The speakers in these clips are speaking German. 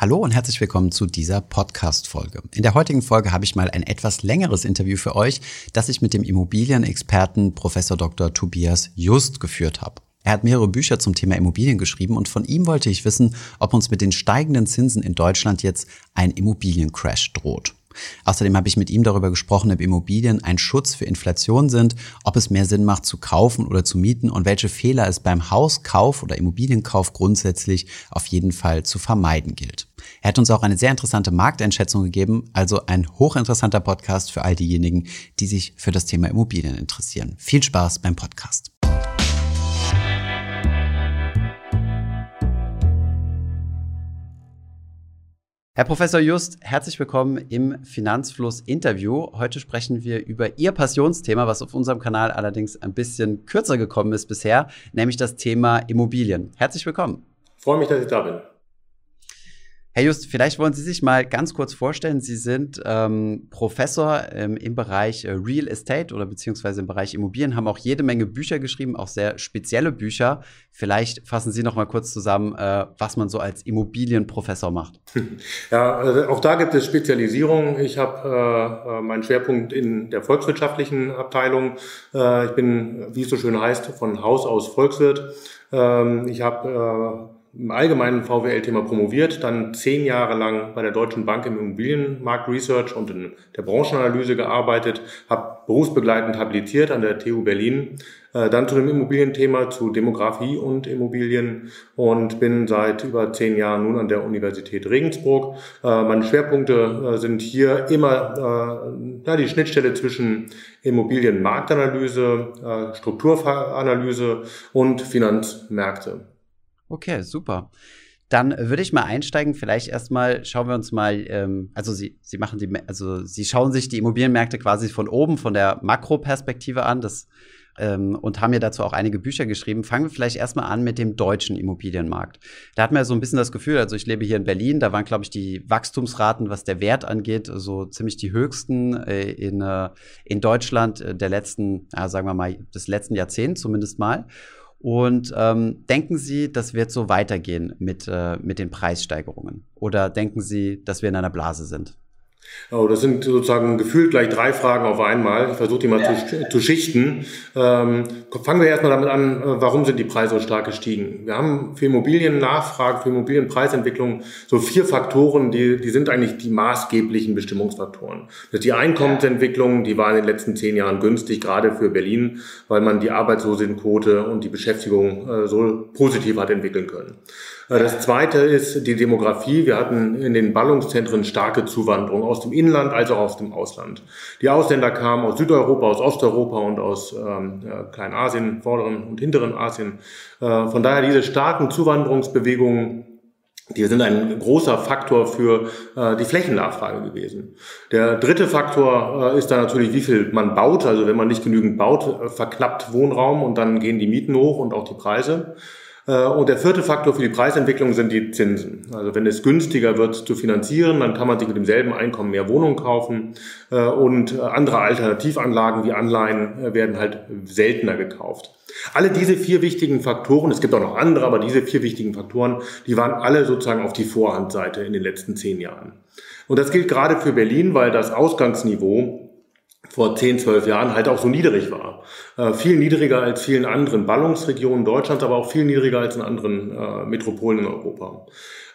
Hallo und herzlich willkommen zu dieser Podcast-Folge. In der heutigen Folge habe ich mal ein etwas längeres Interview für euch, das ich mit dem Immobilienexperten Professor Dr. Tobias Just geführt habe. Er hat mehrere Bücher zum Thema Immobilien geschrieben und von ihm wollte ich wissen, ob uns mit den steigenden Zinsen in Deutschland jetzt ein Immobiliencrash droht. Außerdem habe ich mit ihm darüber gesprochen, ob Immobilien ein Schutz für Inflation sind, ob es mehr Sinn macht zu kaufen oder zu mieten und welche Fehler es beim Hauskauf oder Immobilienkauf grundsätzlich auf jeden Fall zu vermeiden gilt. Er hat uns auch eine sehr interessante Markteinschätzung gegeben, also ein hochinteressanter Podcast für all diejenigen, die sich für das Thema Immobilien interessieren. Viel Spaß beim Podcast. Herr Professor Just, herzlich willkommen im Finanzfluss Interview. Heute sprechen wir über Ihr Passionsthema, was auf unserem Kanal allerdings ein bisschen kürzer gekommen ist bisher, nämlich das Thema Immobilien. Herzlich willkommen. Freue mich, dass ich da bin. Herr Just, vielleicht wollen Sie sich mal ganz kurz vorstellen. Sie sind ähm, Professor ähm, im Bereich äh, Real Estate oder beziehungsweise im Bereich Immobilien, haben auch jede Menge Bücher geschrieben, auch sehr spezielle Bücher. Vielleicht fassen Sie noch mal kurz zusammen, äh, was man so als Immobilienprofessor macht. Ja, also auch da gibt es Spezialisierung. Ich habe äh, äh, meinen Schwerpunkt in der volkswirtschaftlichen Abteilung. Äh, ich bin, wie es so schön heißt, von Haus aus Volkswirt. Ähm, ich habe äh, im allgemeinen VWL-Thema promoviert, dann zehn Jahre lang bei der Deutschen Bank im Immobilienmarkt Research und in der Branchenanalyse gearbeitet, habe berufsbegleitend habilitiert an der TU Berlin, äh, dann zu dem Immobilienthema, zu Demografie und Immobilien und bin seit über zehn Jahren nun an der Universität Regensburg. Äh, meine Schwerpunkte äh, sind hier immer ja, die Schnittstelle zwischen Immobilienmarktanalyse, Strukturanalyse und Finanzmärkte. Okay, super. Dann würde ich mal einsteigen. Vielleicht erstmal schauen wir uns mal, ähm, also Sie, Sie machen die, also Sie schauen sich die Immobilienmärkte quasi von oben, von der Makroperspektive an. Das ähm, und haben ja dazu auch einige Bücher geschrieben. Fangen wir vielleicht erstmal an mit dem deutschen Immobilienmarkt. Da hat man ja so ein bisschen das Gefühl, also ich lebe hier in Berlin, da waren, glaube ich, die Wachstumsraten, was der Wert angeht, so ziemlich die höchsten äh, in, äh, in Deutschland äh, der letzten, ja, sagen wir mal, des letzten Jahrzehnts zumindest mal. Und ähm, denken Sie, das wird so weitergehen mit, äh, mit den Preissteigerungen? Oder denken Sie, dass wir in einer Blase sind? Oh, das sind sozusagen gefühlt gleich drei Fragen auf einmal. Ich versuche die mal ja. zu, zu, schichten. Ähm, fangen wir erstmal damit an, äh, warum sind die Preise so stark gestiegen? Wir haben für Immobiliennachfrage, für Immobilienpreisentwicklung so vier Faktoren, die, die sind eigentlich die maßgeblichen Bestimmungsfaktoren. Das ist die Einkommensentwicklung, die war in den letzten zehn Jahren günstig, gerade für Berlin, weil man die Arbeitslosenquote und die Beschäftigung äh, so positiv hat entwickeln können. Äh, das zweite ist die Demografie. Wir hatten in den Ballungszentren starke Zuwanderung aus dem Inland als auch aus dem Ausland. Die Ausländer kamen aus Südeuropa, aus Osteuropa und aus ähm, Kleinasien, vorderen und hinteren Asien. Äh, von daher diese starken Zuwanderungsbewegungen die sind ein großer Faktor für äh, die Flächennachfrage gewesen. Der dritte Faktor äh, ist dann natürlich, wie viel man baut. Also wenn man nicht genügend baut, äh, verknappt Wohnraum und dann gehen die Mieten hoch und auch die Preise. Äh, und der vierte Faktor für die Preisentwicklung sind die Zinsen. Also wenn es günstiger wird zu finanzieren, dann kann man sich mit demselben Einkommen mehr Wohnungen kaufen äh, und äh, andere Alternativanlagen wie Anleihen werden halt seltener gekauft. Alle diese vier wichtigen Faktoren, es gibt auch noch andere, aber diese vier wichtigen Faktoren, die waren alle sozusagen auf die Vorhandseite in den letzten zehn Jahren. Und das gilt gerade für Berlin, weil das Ausgangsniveau vor 10, 12 Jahren halt auch so niedrig war. Äh, viel niedriger als vielen anderen Ballungsregionen Deutschlands, aber auch viel niedriger als in anderen äh, Metropolen in Europa.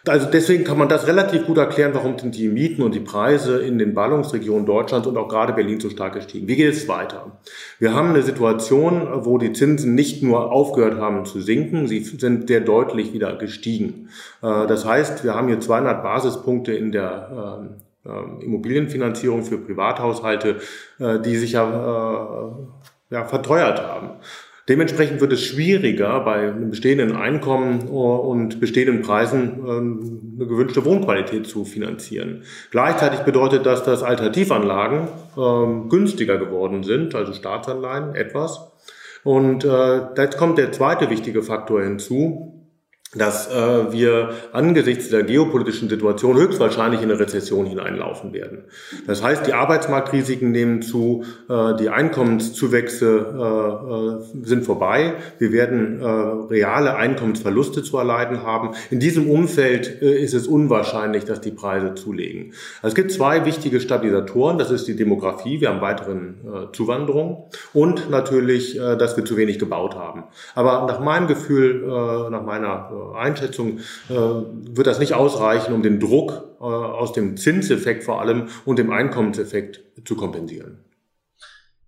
Also deswegen kann man das relativ gut erklären, warum sind die Mieten und die Preise in den Ballungsregionen Deutschlands und auch gerade Berlin so stark gestiegen. Wie geht es weiter? Wir haben eine Situation, wo die Zinsen nicht nur aufgehört haben zu sinken, sie sind sehr deutlich wieder gestiegen. Äh, das heißt, wir haben hier 200 Basispunkte in der ähm, äh, Immobilienfinanzierung für Privathaushalte, äh, die sich ja, äh, ja verteuert haben. Dementsprechend wird es schwieriger, bei einem bestehenden Einkommen und bestehenden Preisen eine gewünschte Wohnqualität zu finanzieren. Gleichzeitig bedeutet das, dass Alternativanlagen ähm, günstiger geworden sind, also Staatsanleihen etwas. Und äh, jetzt kommt der zweite wichtige Faktor hinzu, dass äh, wir angesichts der geopolitischen Situation höchstwahrscheinlich in eine Rezession hineinlaufen werden. Das heißt, die Arbeitsmarktrisiken nehmen zu, äh, die Einkommenszuwächse äh, äh, sind vorbei, wir werden äh, reale Einkommensverluste zu erleiden haben. In diesem Umfeld äh, ist es unwahrscheinlich, dass die Preise zulegen. Also es gibt zwei wichtige Stabilisatoren, das ist die Demografie, wir haben weiteren äh, Zuwanderung und natürlich, äh, dass wir zu wenig gebaut haben. Aber nach meinem Gefühl, äh, nach meiner äh, Einschätzung äh, wird das nicht ausreichen, um den Druck äh, aus dem Zinseffekt vor allem und dem Einkommenseffekt zu kompensieren.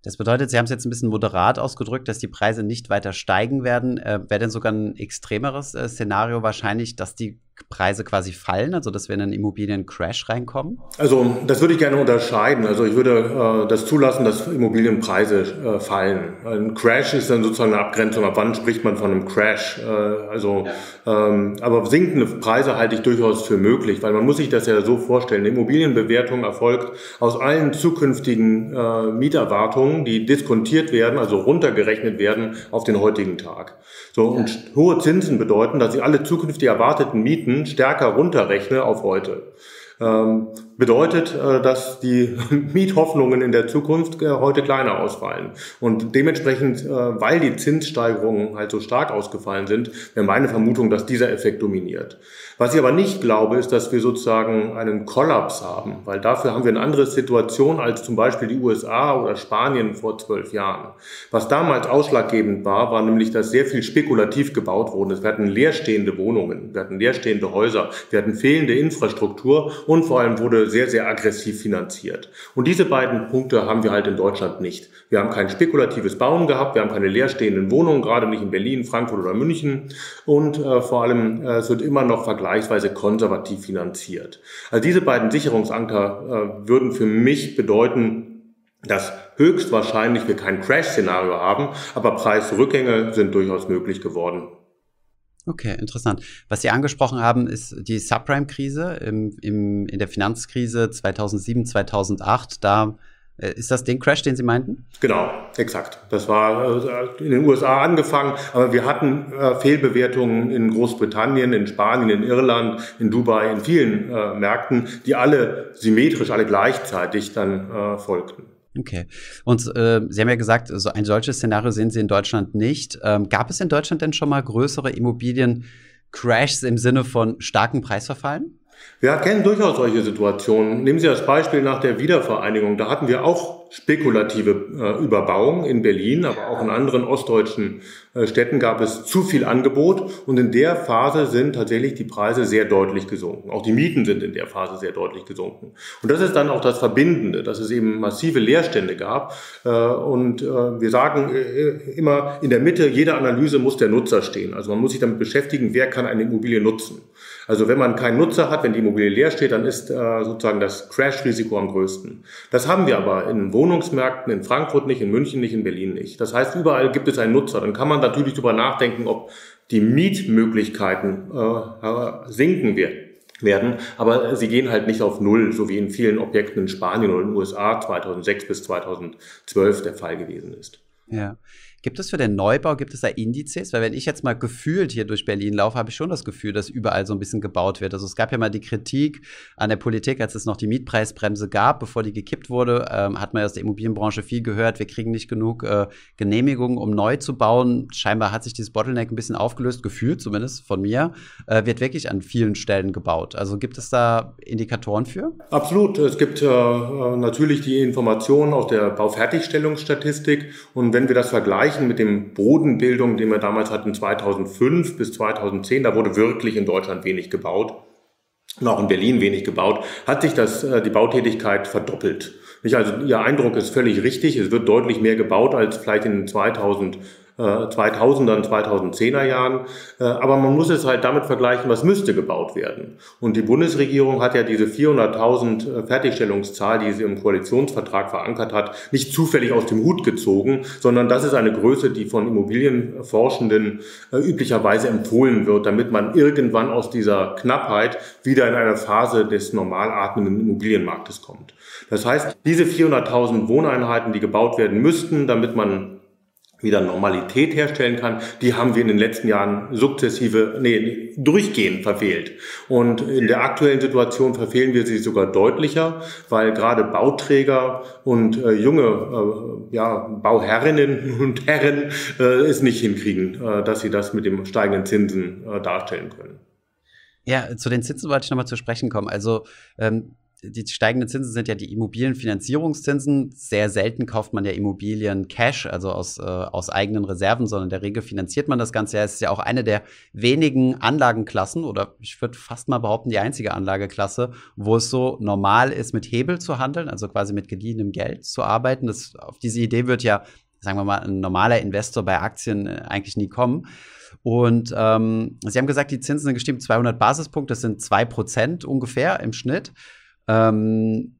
Das bedeutet, Sie haben es jetzt ein bisschen moderat ausgedrückt, dass die Preise nicht weiter steigen werden. Äh, Wäre denn sogar ein extremeres Szenario wahrscheinlich, dass die Preise quasi fallen, also dass wir in einen Immobiliencrash reinkommen? Also das würde ich gerne unterscheiden. Also ich würde äh, das zulassen, dass Immobilienpreise äh, fallen. Ein Crash ist dann sozusagen eine Abgrenzung. Ab wann spricht man von einem Crash? Äh, also, ja. ähm, aber sinkende Preise halte ich durchaus für möglich, weil man muss sich das ja so vorstellen. Eine Immobilienbewertung erfolgt aus allen zukünftigen äh, Mieterwartungen, die diskontiert werden, also runtergerechnet werden auf den heutigen Tag. So und hohe Zinsen bedeuten, dass ich alle zukünftig erwarteten Mieten Stärker runterrechne auf heute. Ähm, bedeutet, äh, dass die Miethoffnungen in der Zukunft äh, heute kleiner ausfallen. Und dementsprechend, äh, weil die Zinssteigerungen halt so stark ausgefallen sind, wäre meine Vermutung, dass dieser Effekt dominiert. Was ich aber nicht glaube, ist, dass wir sozusagen einen Kollaps haben, weil dafür haben wir eine andere Situation als zum Beispiel die USA oder Spanien vor zwölf Jahren. Was damals ausschlaggebend war, war nämlich, dass sehr viel spekulativ gebaut wurde. Wir hatten leerstehende Wohnungen, wir hatten leerstehende Häuser, wir hatten fehlende Infrastruktur und vor allem wurde sehr, sehr aggressiv finanziert. Und diese beiden Punkte haben wir halt in Deutschland nicht. Wir haben kein spekulatives Bauen gehabt, wir haben keine leerstehenden Wohnungen, gerade nicht in Berlin, Frankfurt oder München. Und äh, vor allem, äh, es wird immer noch vergleichsweise konservativ finanziert. Also diese beiden Sicherungsanker äh, würden für mich bedeuten, dass höchstwahrscheinlich wir kein Crash-Szenario haben, aber Preisrückgänge sind durchaus möglich geworden. Okay, interessant. Was Sie angesprochen haben, ist die Subprime-Krise im, im, in der Finanzkrise 2007, 2008. Da äh, ist das den Crash, den Sie meinten? Genau, exakt. Das war äh, in den USA angefangen, aber wir hatten äh, Fehlbewertungen in Großbritannien, in Spanien, in Irland, in Dubai, in vielen Märkten, die alle symmetrisch, alle gleichzeitig dann folgten. Okay. Und äh, Sie haben ja gesagt, so ein solches Szenario sehen Sie in Deutschland nicht. Ähm, gab es in Deutschland denn schon mal größere Immobiliencrashs im Sinne von starken Preisverfallen? Wir kennen durchaus solche Situationen. Nehmen Sie das Beispiel nach der Wiedervereinigung. Da hatten wir auch spekulative äh, Überbauung in Berlin, aber auch in anderen ostdeutschen äh, Städten gab es zu viel Angebot. Und in der Phase sind tatsächlich die Preise sehr deutlich gesunken. Auch die Mieten sind in der Phase sehr deutlich gesunken. Und das ist dann auch das Verbindende, dass es eben massive Leerstände gab. Äh, und äh, wir sagen äh, immer, in der Mitte jeder Analyse muss der Nutzer stehen. Also man muss sich damit beschäftigen, wer kann eine Immobilie nutzen. Also wenn man keinen Nutzer hat, wenn die Immobilie leer steht, dann ist äh, sozusagen das Crash-Risiko am größten. Das haben wir aber in Wohnungsmärkten in Frankfurt nicht, in München nicht, in Berlin nicht. Das heißt, überall gibt es einen Nutzer. Dann kann man natürlich darüber nachdenken, ob die Mietmöglichkeiten äh, sinken werden. Aber sie gehen halt nicht auf Null, so wie in vielen Objekten in Spanien oder in den USA 2006 bis 2012 der Fall gewesen ist. Ja. Gibt es für den Neubau, gibt es da Indizes? Weil wenn ich jetzt mal gefühlt hier durch Berlin laufe, habe ich schon das Gefühl, dass überall so ein bisschen gebaut wird. Also es gab ja mal die Kritik an der Politik, als es noch die Mietpreisbremse gab, bevor die gekippt wurde, ähm, hat man aus der Immobilienbranche viel gehört, wir kriegen nicht genug äh, Genehmigungen, um neu zu bauen. Scheinbar hat sich dieses Bottleneck ein bisschen aufgelöst, gefühlt zumindest von mir, äh, wird wirklich an vielen Stellen gebaut. Also gibt es da Indikatoren für? Absolut. Es gibt äh, natürlich die Informationen aus der Baufertigstellungsstatistik und wenn wir das vergleichen, vergleichen mit dem Bodenbildung, den wir damals hatten 2005 bis 2010, da wurde wirklich in Deutschland wenig gebaut und auch in Berlin wenig gebaut, hat sich das, äh, die Bautätigkeit verdoppelt. Also Ihr Eindruck ist völlig richtig. Es wird deutlich mehr gebaut als vielleicht in 2000 2000er und 2010er Jahren. Äh, aber man muss es halt damit vergleichen, was müsste gebaut werden. Und die Bundesregierung hat ja diese 400.000 äh, Fertigstellungszahl, die sie im Koalitionsvertrag verankert hat, nicht zufällig aus dem Hut gezogen, sondern das ist eine Größe, die von Immobilienforschenden äh, üblicherweise empfohlen wird, damit man irgendwann aus dieser Knappheit wieder in eine Phase des normal atmenden Immobilienmarktes kommt. Das heißt, diese 400.000 Wohneinheiten, die gebaut werden müssten, damit man wieder Normalität herstellen kann, die haben wir in den letzten Jahren sukzessive, nee, durchgehend verfehlt. Und in der aktuellen Situation verfehlen wir sie sogar deutlicher, weil gerade Bauträger und äh, junge äh, ja, Bauherrinnen und Herren äh, es nicht hinkriegen, äh, dass sie das mit dem steigenden Zinsen äh, darstellen können. Ja, zu den Zinsen wollte ich nochmal zu sprechen kommen. Also ähm, die steigenden Zinsen sind ja die Immobilienfinanzierungszinsen. Sehr selten kauft man ja Immobilien Cash, also aus, äh, aus eigenen Reserven, sondern in der Regel finanziert man das Ganze. Ja, es ist ja auch eine der wenigen Anlagenklassen oder ich würde fast mal behaupten, die einzige Anlageklasse, wo es so normal ist, mit Hebel zu handeln, also quasi mit geliehenem Geld zu arbeiten. Das, auf diese Idee wird ja, sagen wir mal, ein normaler Investor bei Aktien äh, eigentlich nie kommen. Und ähm, Sie haben gesagt, die Zinsen sind gestiegen 200 Basispunkte, das sind zwei Prozent ungefähr im Schnitt. Ähm,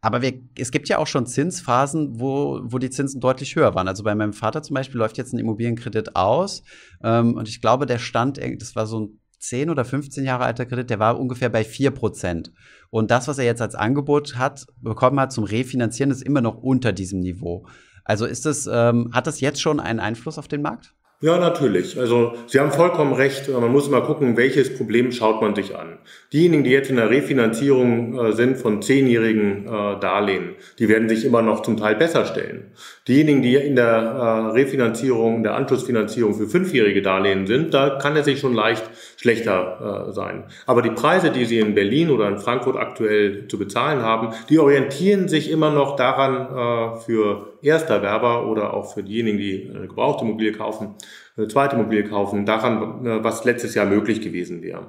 aber wir, es gibt ja auch schon Zinsphasen, wo, wo die Zinsen deutlich höher waren. Also bei meinem Vater zum Beispiel läuft jetzt ein Immobilienkredit aus. Ähm, und ich glaube, der stand, das war so ein 10 oder 15 Jahre alter Kredit, der war ungefähr bei 4 Prozent. Und das, was er jetzt als Angebot hat, bekommen hat zum Refinanzieren, ist immer noch unter diesem Niveau. Also ist das, ähm, hat das jetzt schon einen Einfluss auf den Markt? Ja, natürlich. Also Sie haben vollkommen recht. Man muss mal gucken, welches Problem schaut man sich an. Diejenigen, die jetzt in der Refinanzierung äh, sind von zehnjährigen äh, Darlehen, die werden sich immer noch zum Teil besser stellen. Diejenigen, die in der äh, Refinanzierung, der Anschlussfinanzierung für fünfjährige Darlehen sind, da kann er sich schon leicht schlechter sein. Aber die Preise, die Sie in Berlin oder in Frankfurt aktuell zu bezahlen haben, die orientieren sich immer noch daran für Ersterwerber oder auch für diejenigen, die eine gebrauchte Immobilie kaufen, eine zweite Immobilie kaufen, daran, äh, was letztes Jahr möglich gewesen wäre.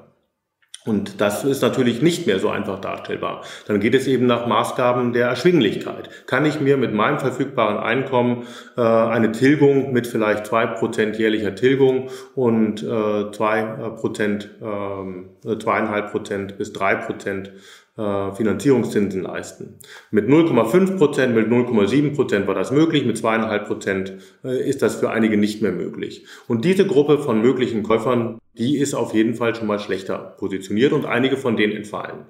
Und das ist natürlich nicht mehr so einfach darstellbar. Dann geht es eben nach Maßgaben der Erschwinglichkeit. Kann ich mir mit meinem verfügbaren Einkommen äh, eine Tilgung mit vielleicht zwei Prozent jährlicher Tilgung und äh, zwei Prozent, äh, zweieinhalb Prozent bis drei Prozent äh, Finanzierungszinsen leisten. Mit 0,5 Prozent, mit 0,7 Prozent war das möglich, mit zweieinhalb Prozent äh, ist das für einige nicht mehr möglich. Und diese Gruppe von möglichen Käufern, die ist auf jeden Fall schon mal schlechter positioniert und einige von denen entfallen.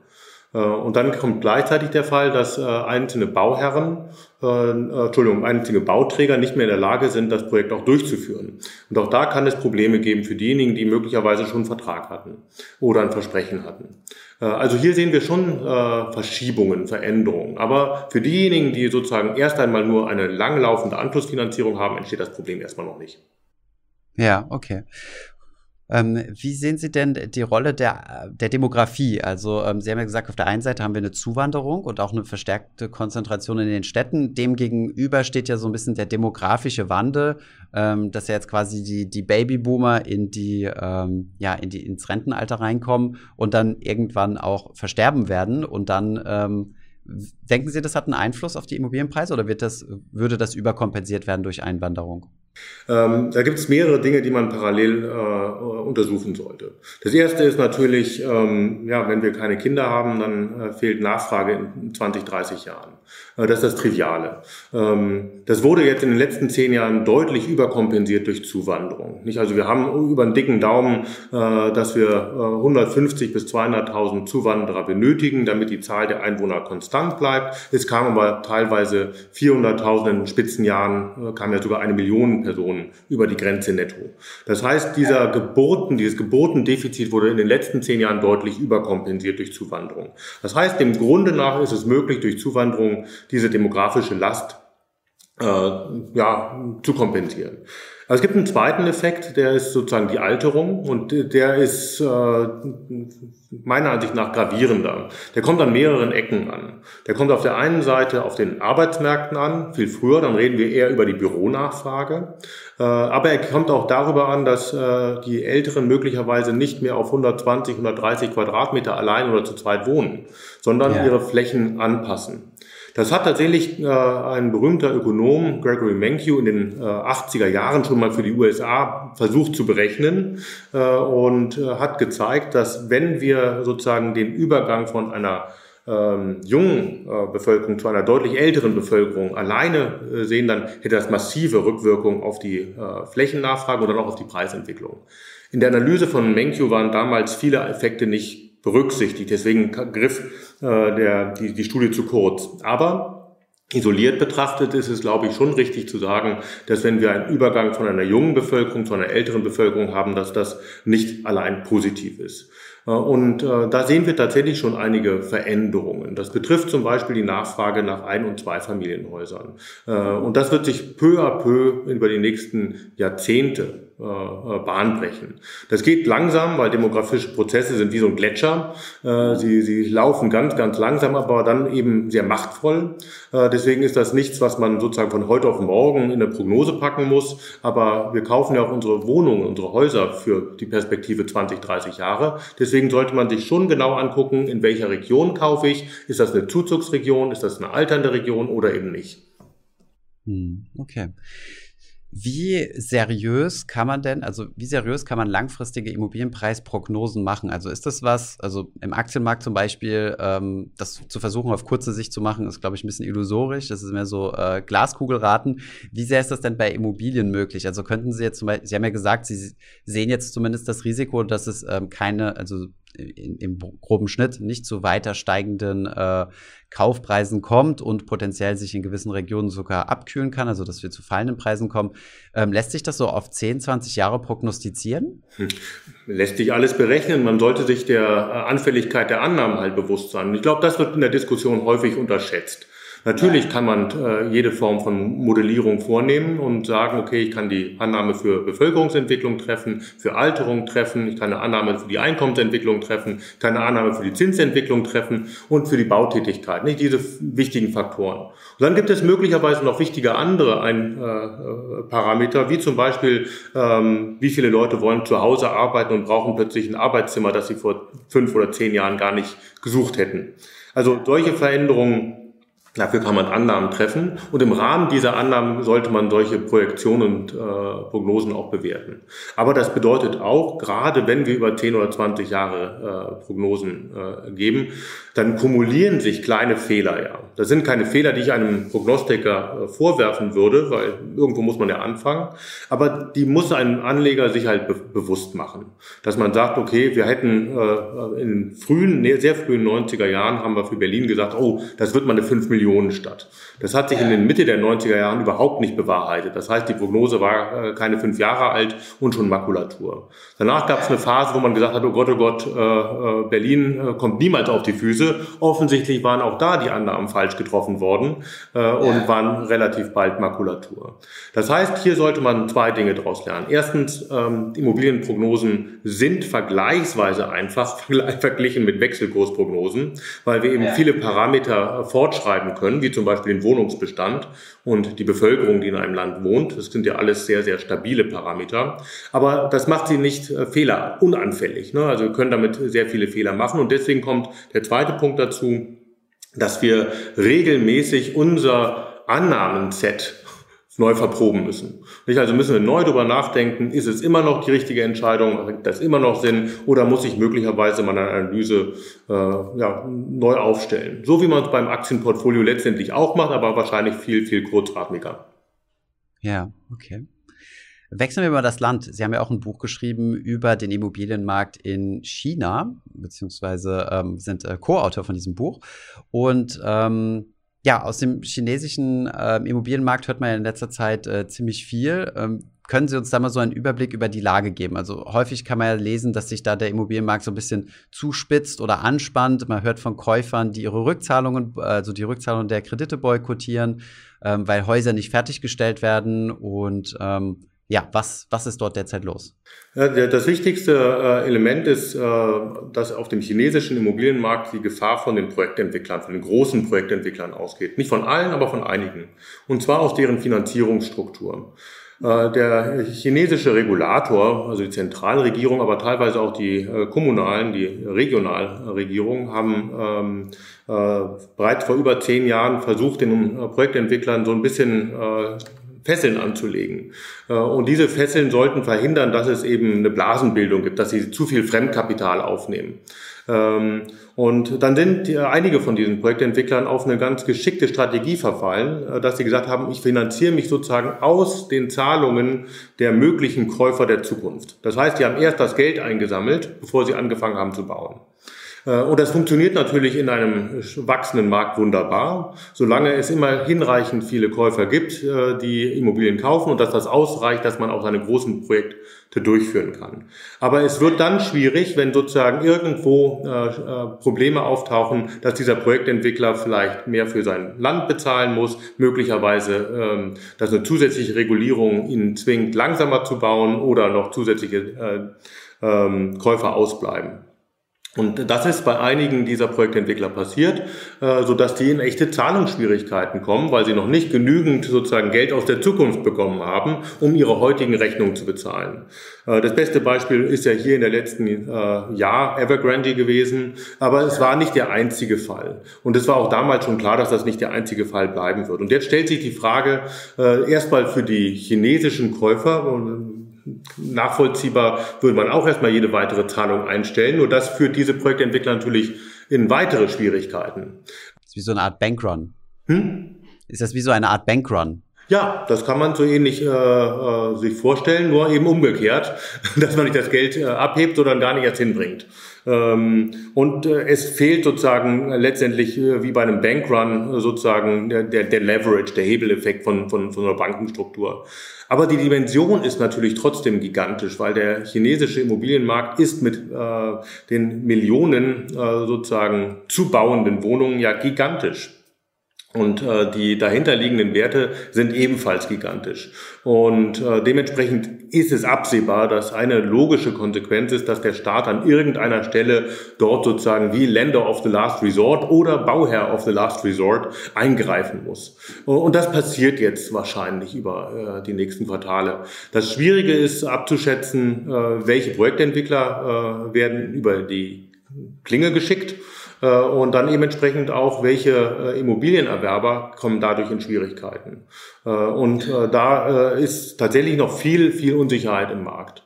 Äh, und dann kommt gleichzeitig der Fall, dass einzelne Bauherren, äh, Entschuldigung, einzelne Bauträger nicht mehr in der Lage sind, das Projekt auch durchzuführen. Und auch da kann es Probleme geben für diejenigen, die möglicherweise schon einen Vertrag hatten oder ein Versprechen hatten. Äh, also hier sehen wir schon äh, Verschiebungen, Veränderungen. Aber für diejenigen, die sozusagen erst einmal nur eine langlaufende Anschlussfinanzierung haben, entsteht das Problem erstmal noch nicht. Ja, okay. Ähm, wie sehen Sie denn die Rolle der, der Demografie? Also ähm, Sie haben ja gesagt, auf der einen Seite haben wir eine Zuwanderung und auch eine verstärkte Konzentration in den Städten. Demgegenüber steht ja so ein bisschen der demografische Wandel, ähm, dass ja jetzt quasi die, die Babyboomer in die, ähm, ja, in die, ins Rentenalter reinkommen und dann irgendwann auch versterben werden und dann ähm, Denken Sie, das hat einen Einfluss auf die Immobilienpreise oder wird das, würde das überkompensiert werden durch Einwanderung? Ähm, da gibt es mehrere Dinge, die man parallel äh, untersuchen sollte. Das erste ist natürlich, ähm, ja, wenn wir keine Kinder haben, dann äh, fehlt Nachfrage in 20, 30 Jahren. Äh, das ist das Triviale. Ähm, das wurde jetzt in den letzten zehn Jahren deutlich überkompensiert durch Zuwanderung. Also wir haben über einen dicken Daumen, äh, dass wir äh, 150 bis 200.000 Zuwanderer benötigen, damit die Zahl der Einwohner konstant bleibt. Es kam aber teilweise 400.000 in Spitzenjahren, äh, kam ja sogar eine Million Personen über die Grenze netto. Das heißt, dieser Geburten, dieses Geburtendefizit wurde in den letzten zehn Jahren deutlich überkompensiert durch Zuwanderung. Das heißt, dem Grunde nach ist es möglich, durch Zuwanderung diese demografische Last äh, ja, zu kompensieren. Also es gibt einen zweiten Effekt, der ist sozusagen die Alterung und der ist äh, meiner Ansicht nach gravierender. Der kommt an mehreren Ecken an. Der kommt auf der einen Seite auf den Arbeitsmärkten an, viel früher, dann reden wir eher über die Büronachfrage. Äh, aber er kommt auch darüber an, dass äh, die Älteren möglicherweise nicht mehr auf 120, 130 Quadratmeter allein oder zu zweit wohnen, sondern ja. ihre Flächen anpassen. Das hat tatsächlich äh, ein berühmter Ökonom, Gregory Mankiw, in den äh, 80er Jahren schon mal für die USA versucht zu berechnen äh, und äh, hat gezeigt, dass wenn wir sozusagen den Übergang von einer ähm, jungen äh, Bevölkerung zu einer deutlich älteren Bevölkerung alleine äh, sehen, dann hätte das massive Rückwirkungen auf die äh, Flächennachfrage und dann auch auf die Preisentwicklung. In der Analyse von Menkyu waren damals viele Effekte nicht berücksichtigt. Deswegen griff äh, der, die, die Studie zu kurz. Aber Isoliert betrachtet ist es, glaube ich, schon richtig zu sagen, dass wenn wir einen Übergang von einer jungen Bevölkerung zu einer älteren Bevölkerung haben, dass das nicht allein positiv ist. Äh, und äh, da sehen wir tatsächlich schon einige Veränderungen. Das betrifft zum Beispiel die Nachfrage nach Ein- und Zweifamilienhäusern. Äh, und das wird sich peu à peu über die nächsten Jahrzehnte äh, äh, Bahn brechen. Das geht langsam, weil demografische Prozesse sind wie so ein Gletscher. Äh, sie, sie laufen ganz, ganz langsam, aber dann eben sehr machtvoll. Deswegen ist das nichts, was man sozusagen von heute auf morgen in eine Prognose packen muss. Aber wir kaufen ja auch unsere Wohnungen, unsere Häuser für die Perspektive 20, 30 Jahre. Deswegen sollte man sich schon genau angucken, in welcher Region kaufe ich. Ist das eine Zuzugsregion? Ist das eine alternde Region oder eben nicht? Hm, okay. Wie seriös kann man denn, also wie seriös kann man langfristige Immobilienpreisprognosen machen? Also ist das was, also im Aktienmarkt zum Beispiel, ähm, das zu versuchen auf kurze Sicht zu machen, ist, glaube ich, ein bisschen illusorisch. Das ist mehr so äh, Glaskugelraten. Wie sehr ist das denn bei Immobilien möglich? Also könnten Sie jetzt zum Beispiel, Sie haben ja gesagt, Sie sehen jetzt zumindest das Risiko, dass es ähm, keine, also in, im groben Schnitt nicht zu weiter steigenden äh, Kaufpreisen kommt und potenziell sich in gewissen Regionen sogar abkühlen kann, also dass wir zu fallenden Preisen kommen. Ähm, lässt sich das so auf 10, 20 Jahre prognostizieren? Hm. Lässt sich alles berechnen. Man sollte sich der äh, Anfälligkeit der Annahmen halt bewusst sein. Ich glaube, das wird in der Diskussion häufig unterschätzt. Natürlich kann man äh, jede Form von Modellierung vornehmen und sagen, okay, ich kann die Annahme für Bevölkerungsentwicklung treffen, für Alterung treffen, ich kann eine Annahme für die Einkommensentwicklung treffen, ich kann eine Annahme für die Zinsentwicklung treffen und für die Bautätigkeit, nicht diese wichtigen Faktoren. Und dann gibt es möglicherweise noch wichtige andere ein, äh, Parameter, wie zum Beispiel, ähm, wie viele Leute wollen zu Hause arbeiten und brauchen plötzlich ein Arbeitszimmer, das sie vor fünf oder zehn Jahren gar nicht gesucht hätten. Also solche Veränderungen Dafür kann man Annahmen treffen und im Rahmen dieser Annahmen sollte man solche Projektionen und äh, Prognosen auch bewerten. Aber das bedeutet auch, gerade wenn wir über 10 oder 20 Jahre äh, Prognosen äh, geben, dann kumulieren sich kleine Fehler ja. Das sind keine Fehler, die ich einem Prognostiker äh, vorwerfen würde, weil irgendwo muss man ja anfangen. Aber die muss ein Anleger sich halt be bewusst machen. Dass man sagt, okay, wir hätten äh, in frühen, sehr frühen 90er Jahren haben wir für Berlin gesagt, oh, das wird mal eine 5 Millionen Millionenstadt. Das hat sich in den Mitte der 90er Jahren überhaupt nicht bewahrheitet. Das heißt, die Prognose war äh, keine fünf Jahre alt und schon Makulatur. Danach gab es eine Phase, wo man gesagt hat, oh Gott, oh Gott, äh, äh, Berlin kommt niemals auf die Füße. Offensichtlich waren auch da die Annahmen falsch getroffen worden und waren relativ bald Makulatur. Das heißt, hier sollte man zwei Dinge daraus lernen. Erstens, ähm, Immobilienprognosen sind vergleichsweise einfach verglichen mit Wechselkursprognosen, weil wir eben viele Parameter fortschreiben können, wie zum Beispiel den Wohnungsbestand und die Bevölkerung, die in einem Land wohnt. Das sind ja alles sehr, sehr stabile Parameter. Aber das macht sie nicht äh, fehler unanfällig. Ne? Also wir können damit sehr viele Fehler machen. Und deswegen kommt der zweite Punkt dazu, dass wir regelmäßig unser Annahmenset neu verproben müssen. Also müssen wir neu darüber nachdenken, ist es immer noch die richtige Entscheidung, macht das immer noch Sinn oder muss ich möglicherweise meine Analyse äh, ja, neu aufstellen. So wie man es beim Aktienportfolio letztendlich auch macht, aber wahrscheinlich viel, viel kurzatmiger. Ja, okay. Wechseln wir mal das Land. Sie haben ja auch ein Buch geschrieben über den Immobilienmarkt in China, beziehungsweise ähm, sind äh, Co-Autor von diesem Buch. Und ähm, ja, aus dem chinesischen äh, Immobilienmarkt hört man ja in letzter Zeit äh, ziemlich viel. Ähm, können Sie uns da mal so einen Überblick über die Lage geben? Also häufig kann man ja lesen, dass sich da der Immobilienmarkt so ein bisschen zuspitzt oder anspannt. Man hört von Käufern, die ihre Rückzahlungen, also die Rückzahlung der Kredite boykottieren, ähm, weil Häuser nicht fertiggestellt werden und ähm, ja, was, was ist dort derzeit los? Das wichtigste äh, Element ist, äh, dass auf dem chinesischen Immobilienmarkt die Gefahr von den Projektentwicklern, von den großen Projektentwicklern ausgeht. Nicht von allen, aber von einigen. Und zwar aus deren Finanzierungsstrukturen. Äh, der chinesische Regulator, also die Zentralregierung, aber teilweise auch die kommunalen, die Regionalregierungen, haben ähm, bereits vor über zehn Jahren versucht, den Projektentwicklern so ein bisschen Fesseln anzulegen. Äh, und diese Fesseln sollten verhindern, dass es eben eine Blasenbildung gibt, dass sie zu viel Fremdkapital aufnehmen. Ähm, und dann sind einige von diesen Projektentwicklern auf eine ganz geschickte Strategie verfallen, äh, dass sie gesagt haben, ich finanziere mich sozusagen aus den Zahlungen der möglichen Käufer der Zukunft. Das heißt, die haben erst das Geld eingesammelt, bevor sie angefangen haben zu bauen. Äh, und das funktioniert natürlich in einem wachsenden Markt wunderbar, solange es immer hinreichend viele Käufer gibt, äh, die Immobilien kaufen und dass das ausreicht, dass man auch seine großen Projekte durchführen kann. Aber es wird dann schwierig, wenn sozusagen irgendwo äh, Probleme auftauchen, dass dieser Projektentwickler vielleicht mehr für sein Land bezahlen muss, möglicherweise, ähm, dass eine zusätzliche Regulierung ihn zwingt, langsamer zu bauen oder noch zusätzliche ähm, Käufer ausbleiben. Und das ist bei einigen dieser Projektentwickler passiert, äh, so dass die in echte Zahlungsschwierigkeiten kommen, weil sie noch nicht genügend sozusagen Geld aus der Zukunft bekommen haben, um ihre heutigen Rechnungen zu bezahlen. Äh, das beste Beispiel ist ja hier in der letzten äh, Jahr Evergrande gewesen, aber es war nicht der einzige Fall. Und es war auch damals schon klar, dass das nicht der einzige Fall bleiben wird. Und jetzt stellt sich die Frage erstmal für die chinesischen Käufer, nachvollziehbar würde man auch erstmal jede weitere Zahlung einstellen. Nur das führt diese Projektentwickler natürlich in weitere Schwierigkeiten. Das ist wie so eine Art Bankrun. Hm? Ist das wie so eine Art Bankrun? Ja, das kann man so ähnlich äh, äh, sich vorstellen, nur eben umgekehrt, dass man nicht das Geld äh, abhebt, sondern gar nicht erst hinbringt. Ähm, und äh, es fehlt sozusagen letztendlich äh, wie bei einem Bankrun sozusagen der, der, der Leverage, der Hebeleffekt von, von, von einer Bankenstruktur. Aber die Dimension ist natürlich trotzdem gigantisch, weil der chinesische Immobilienmarkt ist mit äh, den Millionen äh, sozusagen zu bauenden Wohnungen ja gigantisch. Und äh, die dahinterliegenden Werte sind ebenfalls gigantisch. Und äh, dementsprechend ist es absehbar, dass eine logische Konsequenz ist, dass der Staat an irgendeiner Stelle dort sozusagen wie Lender of the Last Resort oder Bauherr of the Last Resort eingreifen muss. Und das passiert jetzt wahrscheinlich über äh, die nächsten Quartale. Das Schwierige ist abzuschätzen, äh, welche Projektentwickler äh, werden über die Klinge geschickt und dann eben entsprechend auch, welche äh, Immobilienerwerber kommen dadurch in Schwierigkeiten. Äh, und da ist tatsächlich noch viel, viel Unsicherheit im Markt.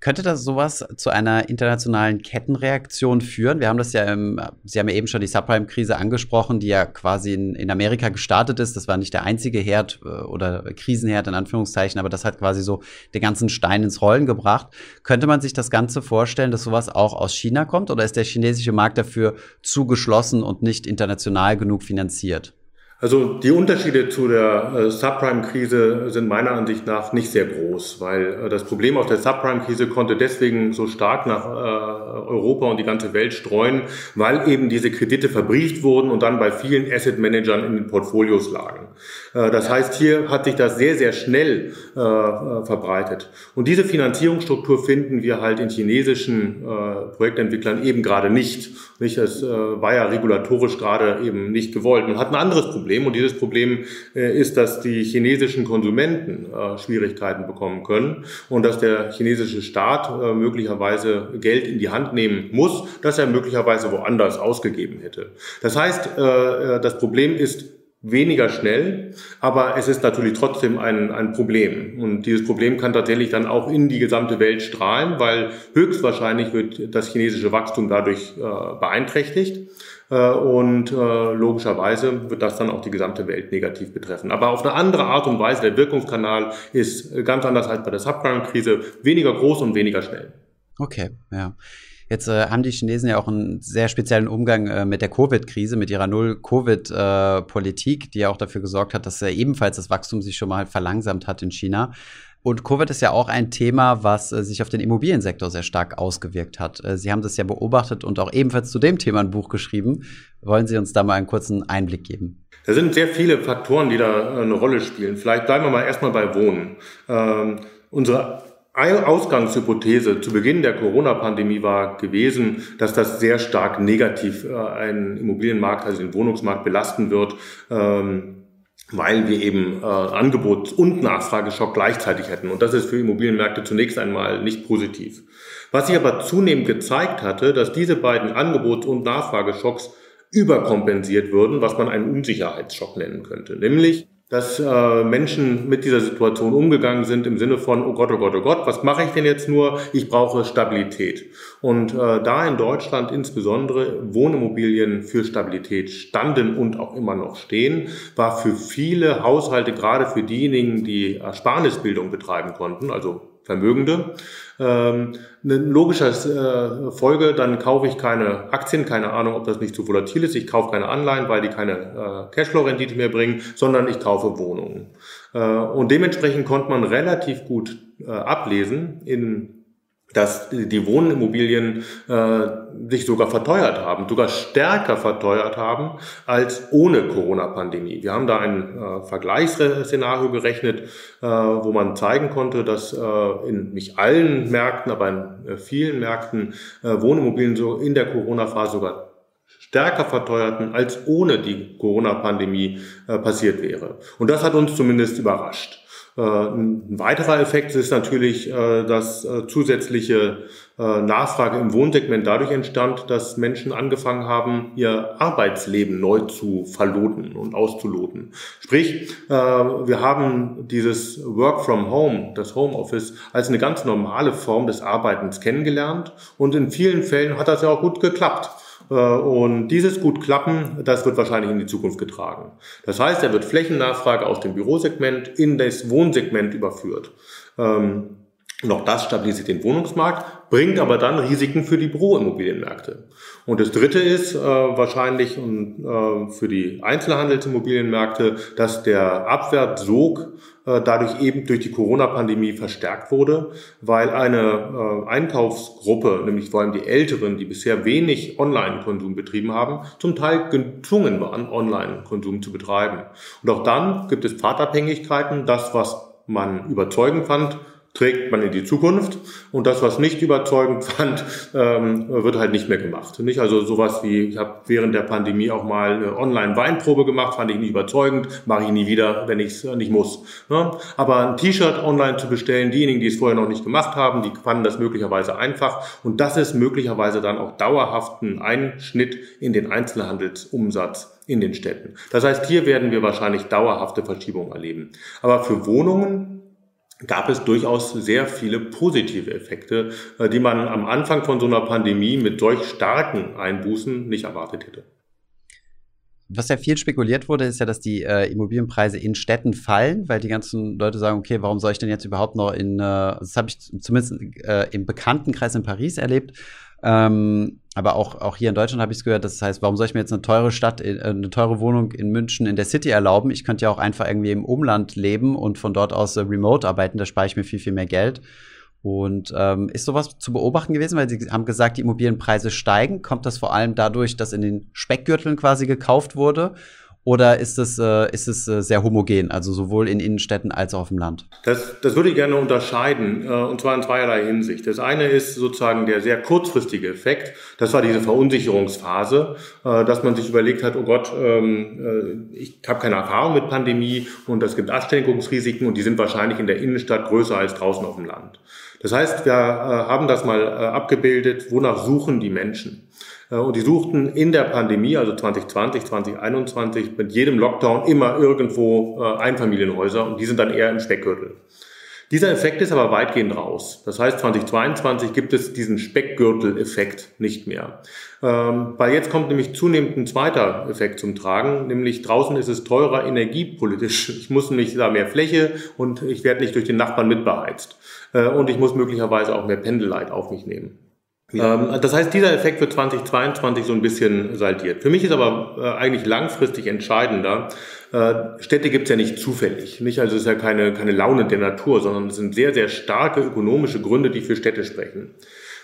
Könnte das sowas zu einer internationalen Kettenreaktion führen? Wir haben das ja im, Sie haben ja eben schon die Subprime-Krise angesprochen, die ja quasi in, in Amerika gestartet ist. Das war nicht der einzige Herd äh, oder Krisenherd in Anführungszeichen, aber das hat quasi so den ganzen Stein ins Rollen gebracht. Könnte man sich das Ganze vorstellen, dass sowas auch aus China kommt oder ist der chinesische Markt dafür zu geschlossen und nicht international genug finanziert? Also die Unterschiede zu der äh, Subprime-Krise sind meiner Ansicht nach nicht sehr groß, weil äh, das Problem aus der Subprime-Krise konnte deswegen so stark nach äh, Europa und die ganze Welt streuen, weil eben diese Kredite verbrieft wurden und dann bei vielen Asset-Managern in den Portfolios lagen. Äh, das heißt, hier hat sich das sehr, sehr schnell äh, äh, verbreitet. Und diese Finanzierungsstruktur finden wir halt in chinesischen Projektentwicklern eben gerade nicht. Das war ja regulatorisch gerade eben nicht gewollt. Man hat ein anderes Problem. Und dieses Problem ist, dass die chinesischen Konsumenten Schwierigkeiten bekommen können und dass der chinesische Staat möglicherweise Geld in die Hand nehmen muss, das er möglicherweise woanders ausgegeben hätte. Das heißt, das Problem ist weniger schnell, aber es ist natürlich trotzdem ein, ein Problem. Und dieses Problem kann tatsächlich dann auch in die gesamte Welt strahlen, weil höchstwahrscheinlich wird das chinesische Wachstum dadurch äh, beeinträchtigt. Äh, und äh, logischerweise wird das dann auch die gesamte Welt negativ betreffen. Aber auf eine andere Art und Weise, der Wirkungskanal ist ganz anders als bei der Subprime-Krise, weniger groß und weniger schnell. Okay, ja. Jetzt äh, haben die Chinesen ja auch einen sehr speziellen Umgang äh, mit der Covid-Krise, mit ihrer Null-Covid-Politik, äh, die ja auch dafür gesorgt hat, dass äh, ebenfalls das Wachstum sich schon mal verlangsamt hat in China. Und Covid ist ja auch ein Thema, was äh, sich auf den Immobiliensektor sehr stark ausgewirkt hat. Äh, Sie haben das ja beobachtet und auch ebenfalls zu dem Thema ein Buch geschrieben. Wollen Sie uns da mal einen kurzen Einblick geben? Da sind sehr viele Faktoren, die da äh, eine Rolle spielen. Vielleicht bleiben wir mal erstmal bei Wohnen. Ähm, unsere Ausgangshypothese zu Beginn der Corona-Pandemie war gewesen, dass das sehr stark negativ äh, einen Immobilienmarkt, also den Wohnungsmarkt belasten wird. Ähm, weil wir eben äh, Angebots- und Nachfrageschock gleichzeitig hätten. Und das ist für Immobilienmärkte zunächst einmal nicht positiv. Was sich aber zunehmend gezeigt hatte, dass diese beiden Angebots- und Nachfrageschocks überkompensiert würden, was man einen Unsicherheitsschock nennen könnte. Nämlich dass äh, Menschen mit dieser Situation umgegangen sind im Sinne von, oh Gott, oh Gott, oh Gott, was mache ich denn jetzt nur? Ich brauche Stabilität. Und äh, da in Deutschland insbesondere Wohnimmobilien für Stabilität standen und auch immer noch stehen, war für viele Haushalte, gerade für diejenigen, die Ersparnisbildung betreiben konnten, also Vermögende. Ähm, eine logische äh, Folge, dann kaufe ich keine Aktien, keine Ahnung, ob das nicht zu volatil ist. Ich kaufe keine Anleihen, weil die keine äh, Cashflow-Rendite mehr bringen, sondern ich kaufe Wohnungen. Äh, und dementsprechend konnte man relativ gut äh, ablesen in dass die Wohnimmobilien äh, sich sogar verteuert haben, sogar stärker verteuert haben als ohne Corona-Pandemie. Wir haben da ein äh, Vergleichsszenario gerechnet, äh, wo man zeigen konnte, dass äh, in nicht allen Märkten, aber in äh, vielen Märkten äh, Wohnimmobilien so in der Corona-Phase sogar stärker verteuerten, als ohne die Corona-Pandemie äh, passiert wäre. Und das hat uns zumindest überrascht. Äh, ein weiterer Effekt ist natürlich, äh, dass äh, zusätzliche Nachfrage im Wohnsegment dadurch entstand, dass Menschen angefangen haben, ihr Arbeitsleben neu zu verloten und auszuloten. Sprich, wir haben dieses Work from Home, das Homeoffice, als eine ganz normale Form des Arbeitens kennengelernt und in vielen Fällen hat das ja auch gut geklappt. Äh, und dieses gut klappen, das wird wahrscheinlich in die Zukunft getragen. Das heißt, er wird Flächennachfrage aus dem Bürosegment in das Wohnsegment überführt. Ähm, und auch das stabilisiert den Wohnungsmarkt, bringt aber dann Risiken für die Büroimmobilienmärkte. Und das Dritte ist äh, wahrscheinlich und, äh, für die Einzelhandelsimmobilienmärkte, dass der Abwärtssog dadurch eben durch die Corona-Pandemie verstärkt wurde, weil eine äh, Einkaufsgruppe, nämlich vor allem die Älteren, die bisher wenig Online-Konsum betrieben haben, zum Teil gezwungen waren, Online-Konsum zu betreiben. Und auch dann gibt es Pfadabhängigkeiten. Das, was man überzeugend fand, trägt man in die Zukunft und das, was nicht überzeugend fand, ähm, wird halt nicht mehr gemacht. Nicht also sowas wie ich habe während der Pandemie auch mal eine Online-Weinprobe gemacht, fand ich nicht überzeugend, mache ich nie wieder, wenn ich es nicht muss. Ne? Aber ein T-Shirt online zu bestellen, diejenigen, die es vorher noch nicht gemacht haben, die fanden das möglicherweise einfach und das ist möglicherweise dann auch dauerhaften Einschnitt in den Einzelhandelsumsatz in den Städten. Das heißt, hier werden wir wahrscheinlich dauerhafte Verschiebungen erleben. Aber für Wohnungen gab es durchaus sehr viele positive Effekte, äh, die man am Anfang von so einer Pandemie mit solch starken Einbußen nicht erwartet hätte. Was ja viel spekuliert wurde, ist ja, dass die äh, Immobilienpreise in Städten fallen, weil die ganzen Leute sagen, okay, warum soll ich denn jetzt überhaupt noch in, äh, das habe ich zumindest äh, im Bekanntenkreis in Paris erlebt, ähm, aber auch, auch hier in Deutschland habe ich es gehört, das heißt, warum soll ich mir jetzt eine teure Stadt, äh, eine teure Wohnung in München in der City erlauben? Ich könnte ja auch einfach irgendwie im Umland leben und von dort aus äh, remote arbeiten, da spare ich mir viel, viel mehr Geld. Und ähm, ist sowas zu beobachten gewesen, weil Sie haben gesagt, die Immobilienpreise steigen. Kommt das vor allem dadurch, dass in den Speckgürteln quasi gekauft wurde? Oder ist es, äh, ist es äh, sehr homogen, also sowohl in Innenstädten als auch auf dem Land? Das, das würde ich gerne unterscheiden, äh, und zwar in zweierlei Hinsicht. Das eine ist sozusagen der sehr kurzfristige Effekt. Das war diese Verunsicherungsphase, äh, dass man sich überlegt hat, oh Gott, ähm, äh, ich habe keine Erfahrung mit Pandemie und es gibt Ansteckungsrisiken und die sind wahrscheinlich in der Innenstadt größer als draußen auf dem Land. Das heißt, wir äh, haben das mal abgebildet, wonach suchen die Menschen. Und die suchten in der Pandemie, also 2020, 2021, mit jedem Lockdown immer irgendwo äh, Einfamilienhäuser und die sind dann eher im Speckgürtel. Dieser Effekt ist aber weitgehend raus. Das heißt, 2022 gibt es diesen Speckgürtel-Effekt nicht mehr. Ähm, weil jetzt kommt nämlich zunehmend ein zweiter Effekt zum Tragen, nämlich draußen ist es teurer energiepolitisch. Ich muss nämlich da mehr Fläche und ich werde nicht durch den Nachbarn mitbeheizt. Äh, und ich muss möglicherweise auch mehr Pendeleit auf mich nehmen. Ja. Ähm, das heißt, dieser Effekt wird 2022 so ein bisschen saldiert. Für mich ist aber äh, eigentlich langfristig entscheidender, äh, Städte gibt es ja nicht zufällig. Nicht? Also es ist ja keine, keine Laune der Natur, sondern es sind sehr, sehr starke ökonomische Gründe, die für Städte sprechen.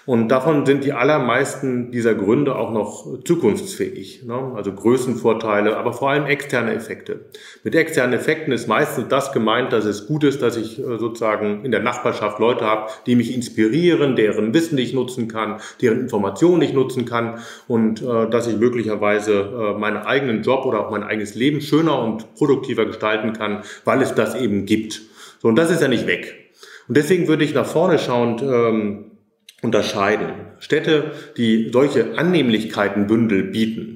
Und davon sind die allermeisten dieser Gründe auch noch zukunftsfähig. Ne? Also Größenvorteile, aber vor allem externe Effekte. Mit externen Effekten ist meistens das gemeint, dass es gut ist, dass ich äh, sozusagen in der Nachbarschaft Leute habe, die mich inspirieren, deren Wissen ich nutzen kann, deren Informationen ich nutzen kann und äh, dass ich möglicherweise äh, meinen eigenen Job oder auch mein eigenes Leben schöner und produktiver gestalten kann, weil es das eben gibt. So, und das ist ja nicht weg. Und deswegen würde ich nach vorne schauend ähm, unterscheiden. Städte, die solche Annehmlichkeitenbündel bieten,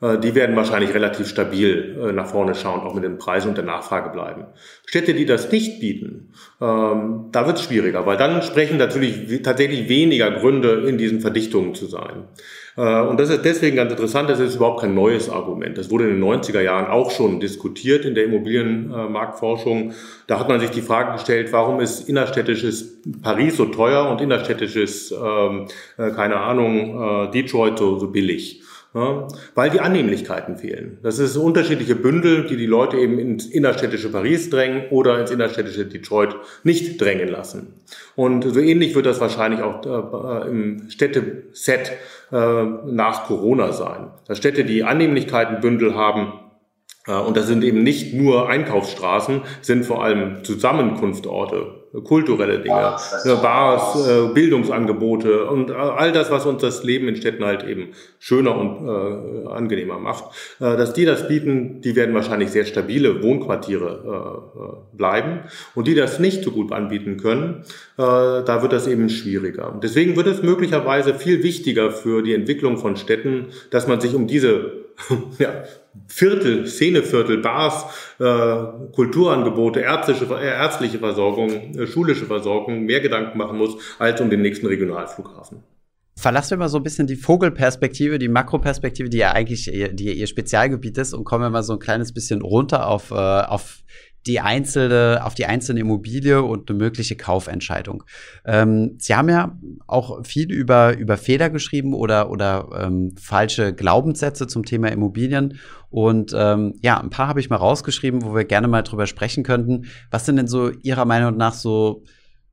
die werden wahrscheinlich relativ stabil äh, nach vorne schauen, auch mit den Preisen und der Nachfrage bleiben. Städte, die das nicht bieten, ähm, da wird es schwieriger, weil dann sprechen natürlich tatsächlich weniger Gründe, in diesen Verdichtungen zu sein. Äh, und das ist deswegen ganz interessant, das ist überhaupt kein neues Argument. Das wurde in den 90er Jahren auch schon diskutiert in der Immobilienmarktforschung. Da hat man sich die Frage gestellt, warum ist innerstädtisches Paris so teuer und innerstädtisches, ähm, keine Ahnung, Detroit so, so billig. Ja, weil die Annehmlichkeiten fehlen. Das ist unterschiedliche Bündel, die die Leute eben ins innerstädtische Paris drängen oder ins innerstädtische Detroit nicht drängen lassen. Und so ähnlich wird das wahrscheinlich auch äh, im Städteset äh, nach Corona sein. Dass Städte, die Annehmlichkeitenbündel haben, äh, und das sind eben nicht nur Einkaufsstraßen, sind vor allem Zusammenkunftorte, kulturelle Dinge, Bars, Bars äh, Bildungsangebote und all das, was uns das Leben in Städten halt eben schöner und äh, angenehmer macht. Äh, dass die das bieten, die werden wahrscheinlich sehr stabile Wohnquartiere äh, äh bleiben. Und die das nicht so gut anbieten können, äh, da wird das eben schwieriger. Deswegen wird es möglicherweise viel wichtiger für die Entwicklung von Städten, dass man sich um diese ja, Viertel, Szeneviertel, Bars, äh, Kulturangebote, ärztliche, äh, ärztliche Versorgung, äh, schulische Versorgung mehr Gedanken machen muss, als um den nächsten Regionalflughafen. Verlassen wir mal so ein bisschen die Vogelperspektive, die Makroperspektive, die ja eigentlich die ihr Spezialgebiet ist und kommen wir mal so ein kleines bisschen runter auf, äh, auf die einzelne, auf die einzelne Immobilie und eine mögliche Kaufentscheidung. Ähm, Sie haben ja auch viel über, über Fehler geschrieben oder, oder ähm, falsche Glaubenssätze zum Thema Immobilien. Und ähm, ja, ein paar habe ich mal rausgeschrieben, wo wir gerne mal drüber sprechen könnten. Was sind denn so Ihrer Meinung nach so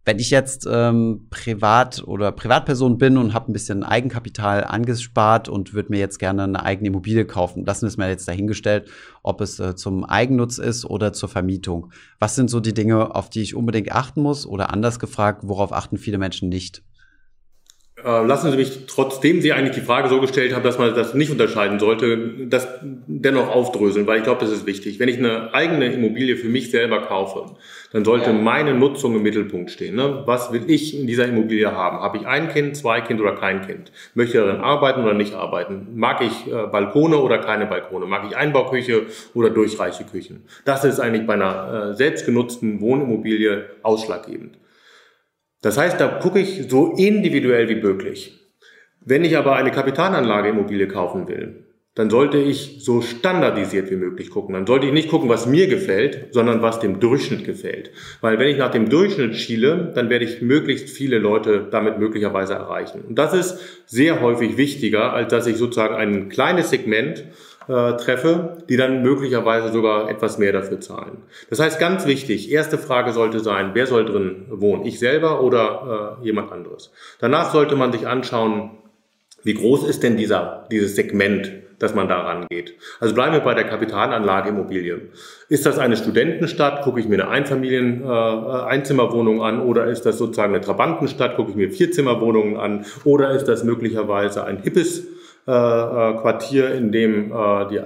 wenn ich jetzt ähm, Privat oder Privatperson bin und habe ein bisschen Eigenkapital angespart und würde mir jetzt gerne eine eigene Immobilie kaufen, lassen wir es mal jetzt dahingestellt, ob es äh, zum Eigennutz ist oder zur Vermietung. Was sind so die Dinge, auf die ich unbedingt achten muss? Oder anders gefragt, worauf achten viele Menschen nicht? Äh, lassen Sie mich, trotzdem Sie eigentlich die Frage so gestellt haben, dass man das nicht unterscheiden sollte, das dennoch aufdröseln, weil ich glaube, das ist wichtig. Wenn ich eine eigene Immobilie für mich selber kaufe, dann sollte meine Nutzung im Mittelpunkt stehen. Ne? Was will ich in dieser Immobilie haben? Habe ich ein Kind, zwei Kind oder kein Kind? Möchte ich darin arbeiten oder nicht arbeiten? Mag ich äh, Balkone oder keine Balkone? Mag ich Einbauküche oder durchreiche Küchen? Das ist eigentlich bei einer äh, selbstgenutzten Wohnimmobilie ausschlaggebend. Das heißt, da gucke ich so individuell wie möglich. Wenn ich aber eine Kapitalanlage Immobilie kaufen will, dann sollte ich so standardisiert wie möglich gucken. Dann sollte ich nicht gucken, was mir gefällt, sondern was dem Durchschnitt gefällt. Weil wenn ich nach dem Durchschnitt schiele, dann werde ich möglichst viele Leute damit möglicherweise erreichen. Und das ist sehr häufig wichtiger, als dass ich sozusagen ein kleines Segment äh, treffe, die dann möglicherweise sogar etwas mehr dafür zahlen. Das heißt, ganz wichtig, erste Frage sollte sein, wer soll drin wohnen? Ich selber oder äh, jemand anderes? Danach sollte man sich anschauen, wie groß ist denn dieser, dieses Segment, dass man da rangeht. Also bleiben wir bei der Kapitalanlage Immobilien. Ist das eine Studentenstadt, gucke ich mir eine Einfamilien, äh, Einzimmerwohnung an? Oder ist das sozusagen eine Trabantenstadt, gucke ich mir Vierzimmerwohnungen an? Oder ist das möglicherweise ein hippes äh, äh, Quartier, in dem äh, die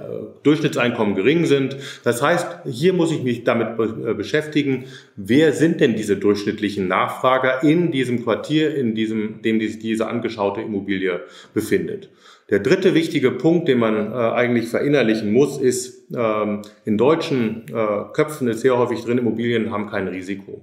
Durchschnittseinkommen gering sind. Das heißt, hier muss ich mich damit beschäftigen, wer sind denn diese durchschnittlichen Nachfrager in diesem Quartier, in diesem, dem sich diese angeschaute Immobilie befindet. Der dritte wichtige Punkt, den man äh, eigentlich verinnerlichen muss, ist, ähm, in deutschen äh, Köpfen ist sehr häufig drin, Immobilien haben kein Risiko.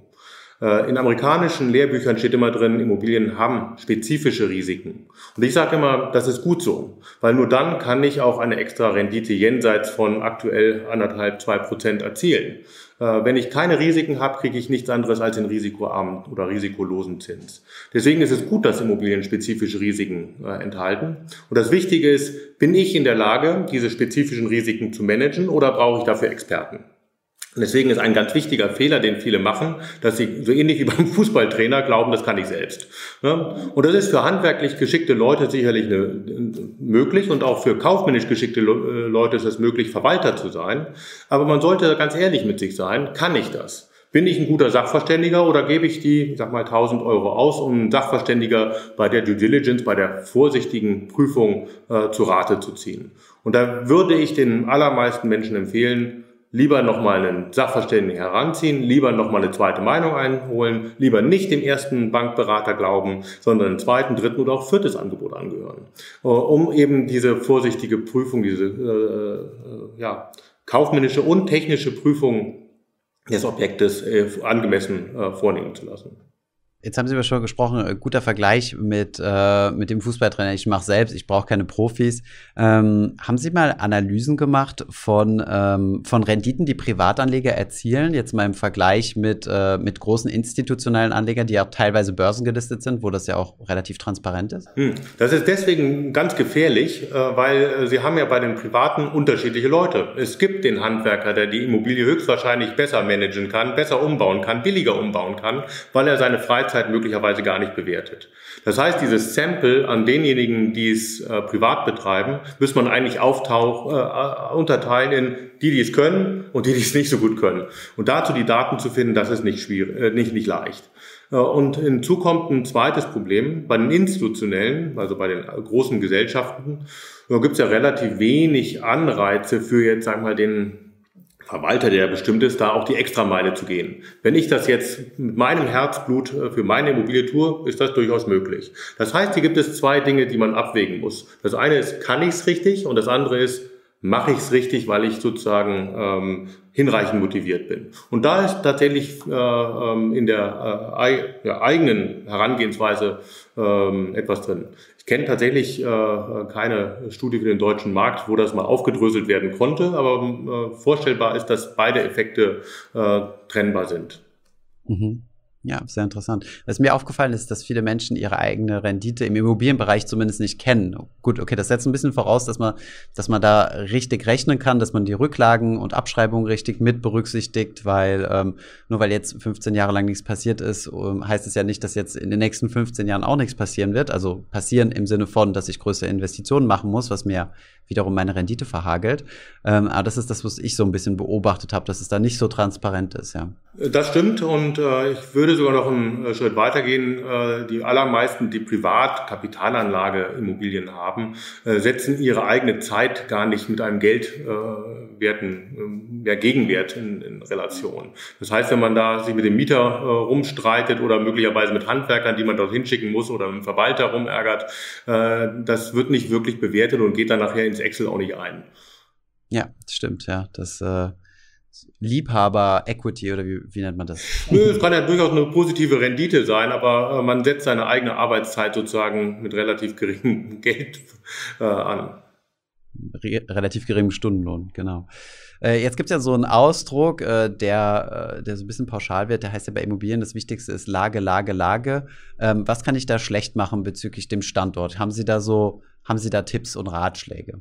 Äh, in amerikanischen Lehrbüchern steht immer drin, Immobilien haben spezifische Risiken. Und ich sage immer, das ist gut so, weil nur dann kann ich auch eine extra Rendite jenseits von aktuell anderthalb, zwei Prozent erzielen. Äh, wenn ich keine Risiken habe, kriege ich nichts anderes als den risikoarmen oder risikolosen Zins. Deswegen ist es gut, dass Immobilien spezifische Risiken äh, enthalten. Und das Wichtige ist, bin ich in der Lage, diese spezifischen Risiken zu managen oder brauche ich dafür Experten? Und deswegen ist ein ganz wichtiger Fehler, den viele machen, dass sie so ähnlich wie beim Fußballtrainer glauben, das kann ich selbst. Und das ist für handwerklich geschickte Leute sicherlich möglich und auch für kaufmännisch geschickte äh, Leute ist es möglich, Verwalter zu sein. Aber man sollte ganz ehrlich mit sich sein, kann ich das? Bin ich ein guter Sachverständiger oder gebe ich die, ich sag mal, 1000 Euro aus, um einen Sachverständiger bei der Due Diligence, bei der vorsichtigen Prüfung äh, zu Rate zu ziehen? Und da würde ich den allermeisten Menschen empfehlen, lieber nochmal einen Sachverständigen heranziehen, lieber nochmal eine zweite Meinung einholen, lieber nicht dem ersten Bankberater glauben, sondern einen zweiten, dritten oder auch viertes Angebot angehören, äh, um eben diese vorsichtige Prüfung, diese äh, ja, kaufmännische und technische Prüfung des Objektes äh, angemessen äh, vornehmen zu lassen. Jetzt haben Sie aber schon gesprochen, äh, guter Vergleich mit, äh, mit dem Fußballtrainer. Ich mache selbst, ich brauche keine Profis. Ähm, haben Sie mal Analysen gemacht von, ähm, von Renditen, die Privatanleger erzielen? Jetzt mal im Vergleich mit, äh, mit großen institutionellen Anlegern, die auch teilweise börsengelistet sind, wo das ja auch relativ transparent ist? Hm. Das ist deswegen ganz gefährlich, äh, weil äh, Sie haben ja bei den Privaten unterschiedliche Leute. Es gibt den Handwerker, der die Immobilie höchstwahrscheinlich besser managen kann, besser umbauen kann, billiger umbauen kann, weil er seine Freizeit Freizeit möglicherweise gar nicht bewertet. Das heißt, dieses Sample an denjenigen, die es äh, privat betreiben, muss man eigentlich auftauch, äh, unterteilen in die, die es können und die, die es nicht so gut können. Und dazu die Daten zu finden, das ist nicht schwierig, äh, nicht, nicht leicht. Äh, und hinzu kommt ein zweites Problem. Bei den institutionellen, also bei den großen Gesellschaften, gibt es ja relativ wenig Anreize für jetzt, sagen wir mal, den Verwalter, der bestimmt ist, da auch die Extrameile zu gehen. Wenn ich das jetzt mit meinem Herzblut äh, für meine Immobilie tue, ist das durchaus möglich. Das heißt, hier gibt es zwei Dinge, die man abwägen muss. Das eine ist, kann ich es richtig? Und das andere ist, mache ich es richtig, weil ich sozusagen ähm, hinreichend motiviert bin. Und da ist tatsächlich äh, ähm, in der äh, eigenen Herangehensweise ähm, etwas drin. Kenne tatsächlich äh, keine Studie für den deutschen Markt, wo das mal aufgedröselt werden konnte, aber äh, vorstellbar ist, dass beide Effekte äh, trennbar sind. Mhm. Ja, sehr interessant. Was mir aufgefallen ist, dass viele Menschen ihre eigene Rendite im Immobilienbereich zumindest nicht kennen. Gut, okay, das setzt ein bisschen voraus, dass man, dass man da richtig rechnen kann, dass man die Rücklagen und Abschreibungen richtig mit berücksichtigt, weil ähm, nur weil jetzt 15 Jahre lang nichts passiert ist, ähm, heißt es ja nicht, dass jetzt in den nächsten 15 Jahren auch nichts passieren wird. Also passieren im Sinne von, dass ich größere Investitionen machen muss, was mir wiederum meine Rendite verhagelt. Ähm, aber das ist das, was ich so ein bisschen beobachtet habe, dass es da nicht so transparent ist, ja. Das stimmt und äh, ich würde sogar noch einen äh, Schritt weitergehen. Äh, die allermeisten, die Privatkapitalanlage Immobilien haben, äh, setzen ihre eigene Zeit gar nicht mit einem Geldwerten, äh, ja, Gegenwert in, in, Relation. Das heißt, wenn man da sich mit dem Mieter rumstreitet oder möglicherweise mit Handwerkern, die man dort hinschicken muss oder mit dem Verwalter rumärgert, das wird nicht wirklich bewertet und geht dann nachher ins Excel auch nicht ein. Ja, stimmt, ja. Das äh Liebhaber-Equity oder wie, wie, nennt man das? Nö, es kann ja durchaus eine positive Rendite sein, aber äh, man setzt seine eigene Arbeitszeit sozusagen mit relativ geringem Geld äh, an. Re relativ geringem Stundenlohn, genau. Äh, jetzt gibt es ja so einen Ausdruck, äh, der, der so ein bisschen pauschal wird, der heißt ja bei Immobilien, das Wichtigste ist Lage, Lage, Lage. Ähm, was kann ich da schlecht machen bezüglich dem Standort? Haben Sie da so, haben Sie da Tipps und Ratschläge?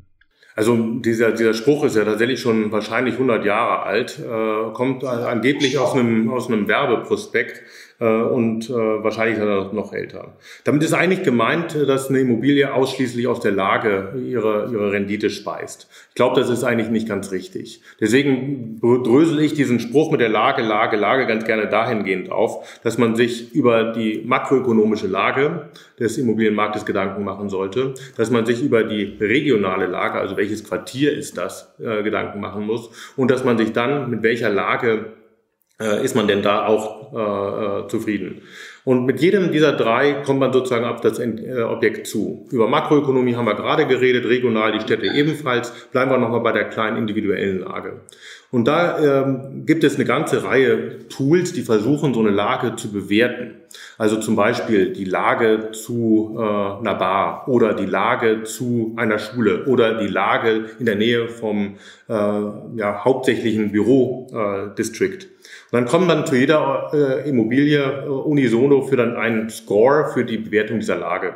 Also dieser, dieser Spruch ist ja tatsächlich schon wahrscheinlich 100 Jahre alt, äh, kommt angeblich aus einem, aus einem Werbeprospekt und äh, wahrscheinlich er noch älter. Damit ist eigentlich gemeint, dass eine Immobilie ausschließlich aus der Lage ihre, ihre Rendite speist. Ich glaube, das ist eigentlich nicht ganz richtig. Deswegen drösel ich diesen Spruch mit der Lage, Lage, Lage ganz gerne dahingehend auf, dass man sich über die makroökonomische Lage des Immobilienmarktes Gedanken machen sollte, dass man sich über die regionale Lage, also welches Quartier ist das, äh, Gedanken machen muss und dass man sich dann mit welcher Lage äh, ist man denn da auch äh, äh, zufrieden. Und mit jedem dieser drei kommt man sozusagen auf das äh, Objekt zu. Über Makroökonomie haben wir gerade geredet, regional die Städte ebenfalls. Bleiben wir nochmal bei der kleinen individuellen Lage. Und da ähm, gibt es eine ganze Reihe Tools, die versuchen, so eine Lage zu bewerten. Also zum Beispiel die Lage zu äh, einer Bar oder die Lage zu einer Schule oder die Lage in der Nähe vom äh, ja, hauptsächlichen Bürodistrikt. Äh, dann kommt dann zu jeder äh, Immobilie äh, unisono für dann einen Score für die Bewertung dieser Lage.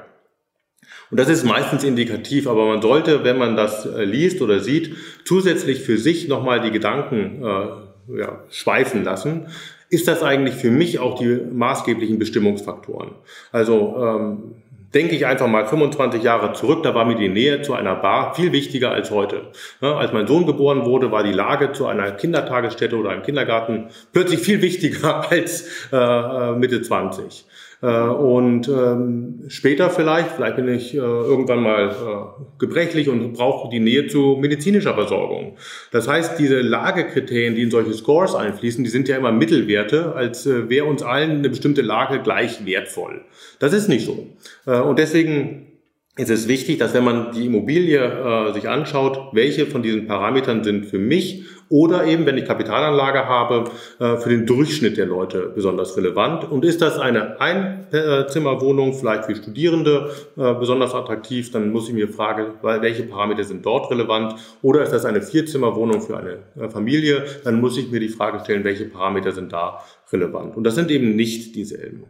Und das ist meistens indikativ, aber man sollte, wenn man das äh, liest oder sieht, zusätzlich für sich nochmal die Gedanken äh, ja, schweifen lassen. Ist das eigentlich für mich auch die maßgeblichen Bestimmungsfaktoren? Also ähm, denke ich einfach mal 25 Jahre zurück, da war mir die Nähe zu einer Bar viel wichtiger als heute. Ja, als mein Sohn geboren wurde, war die Lage zu einer Kindertagesstätte oder einem Kindergarten plötzlich viel wichtiger als äh, Mitte 20. Äh, und ähm, später vielleicht, vielleicht bin ich äh, irgendwann mal äh, gebrechlich und brauche die Nähe zu medizinischer Versorgung. Das heißt, diese Lagekriterien, die in solche Scores einfließen, die sind ja immer Mittelwerte, als wäre uns allen eine bestimmte Lage gleich wertvoll. Das ist nicht so. Und deswegen ist es wichtig, dass wenn man die Immobilie äh, sich anschaut, welche von diesen Parametern sind für mich oder eben, wenn ich Kapitalanlage habe, äh, für den Durchschnitt der Leute besonders relevant. Und ist das eine Einzimmerwohnung, vielleicht für Studierende äh, besonders attraktiv, dann muss ich mir fragen, welche Parameter sind dort relevant. Oder ist das eine Vierzimmerwohnung für eine äh, Familie, dann muss ich mir die Frage stellen, welche Parameter sind da relevant. Und das sind eben nicht dieselben.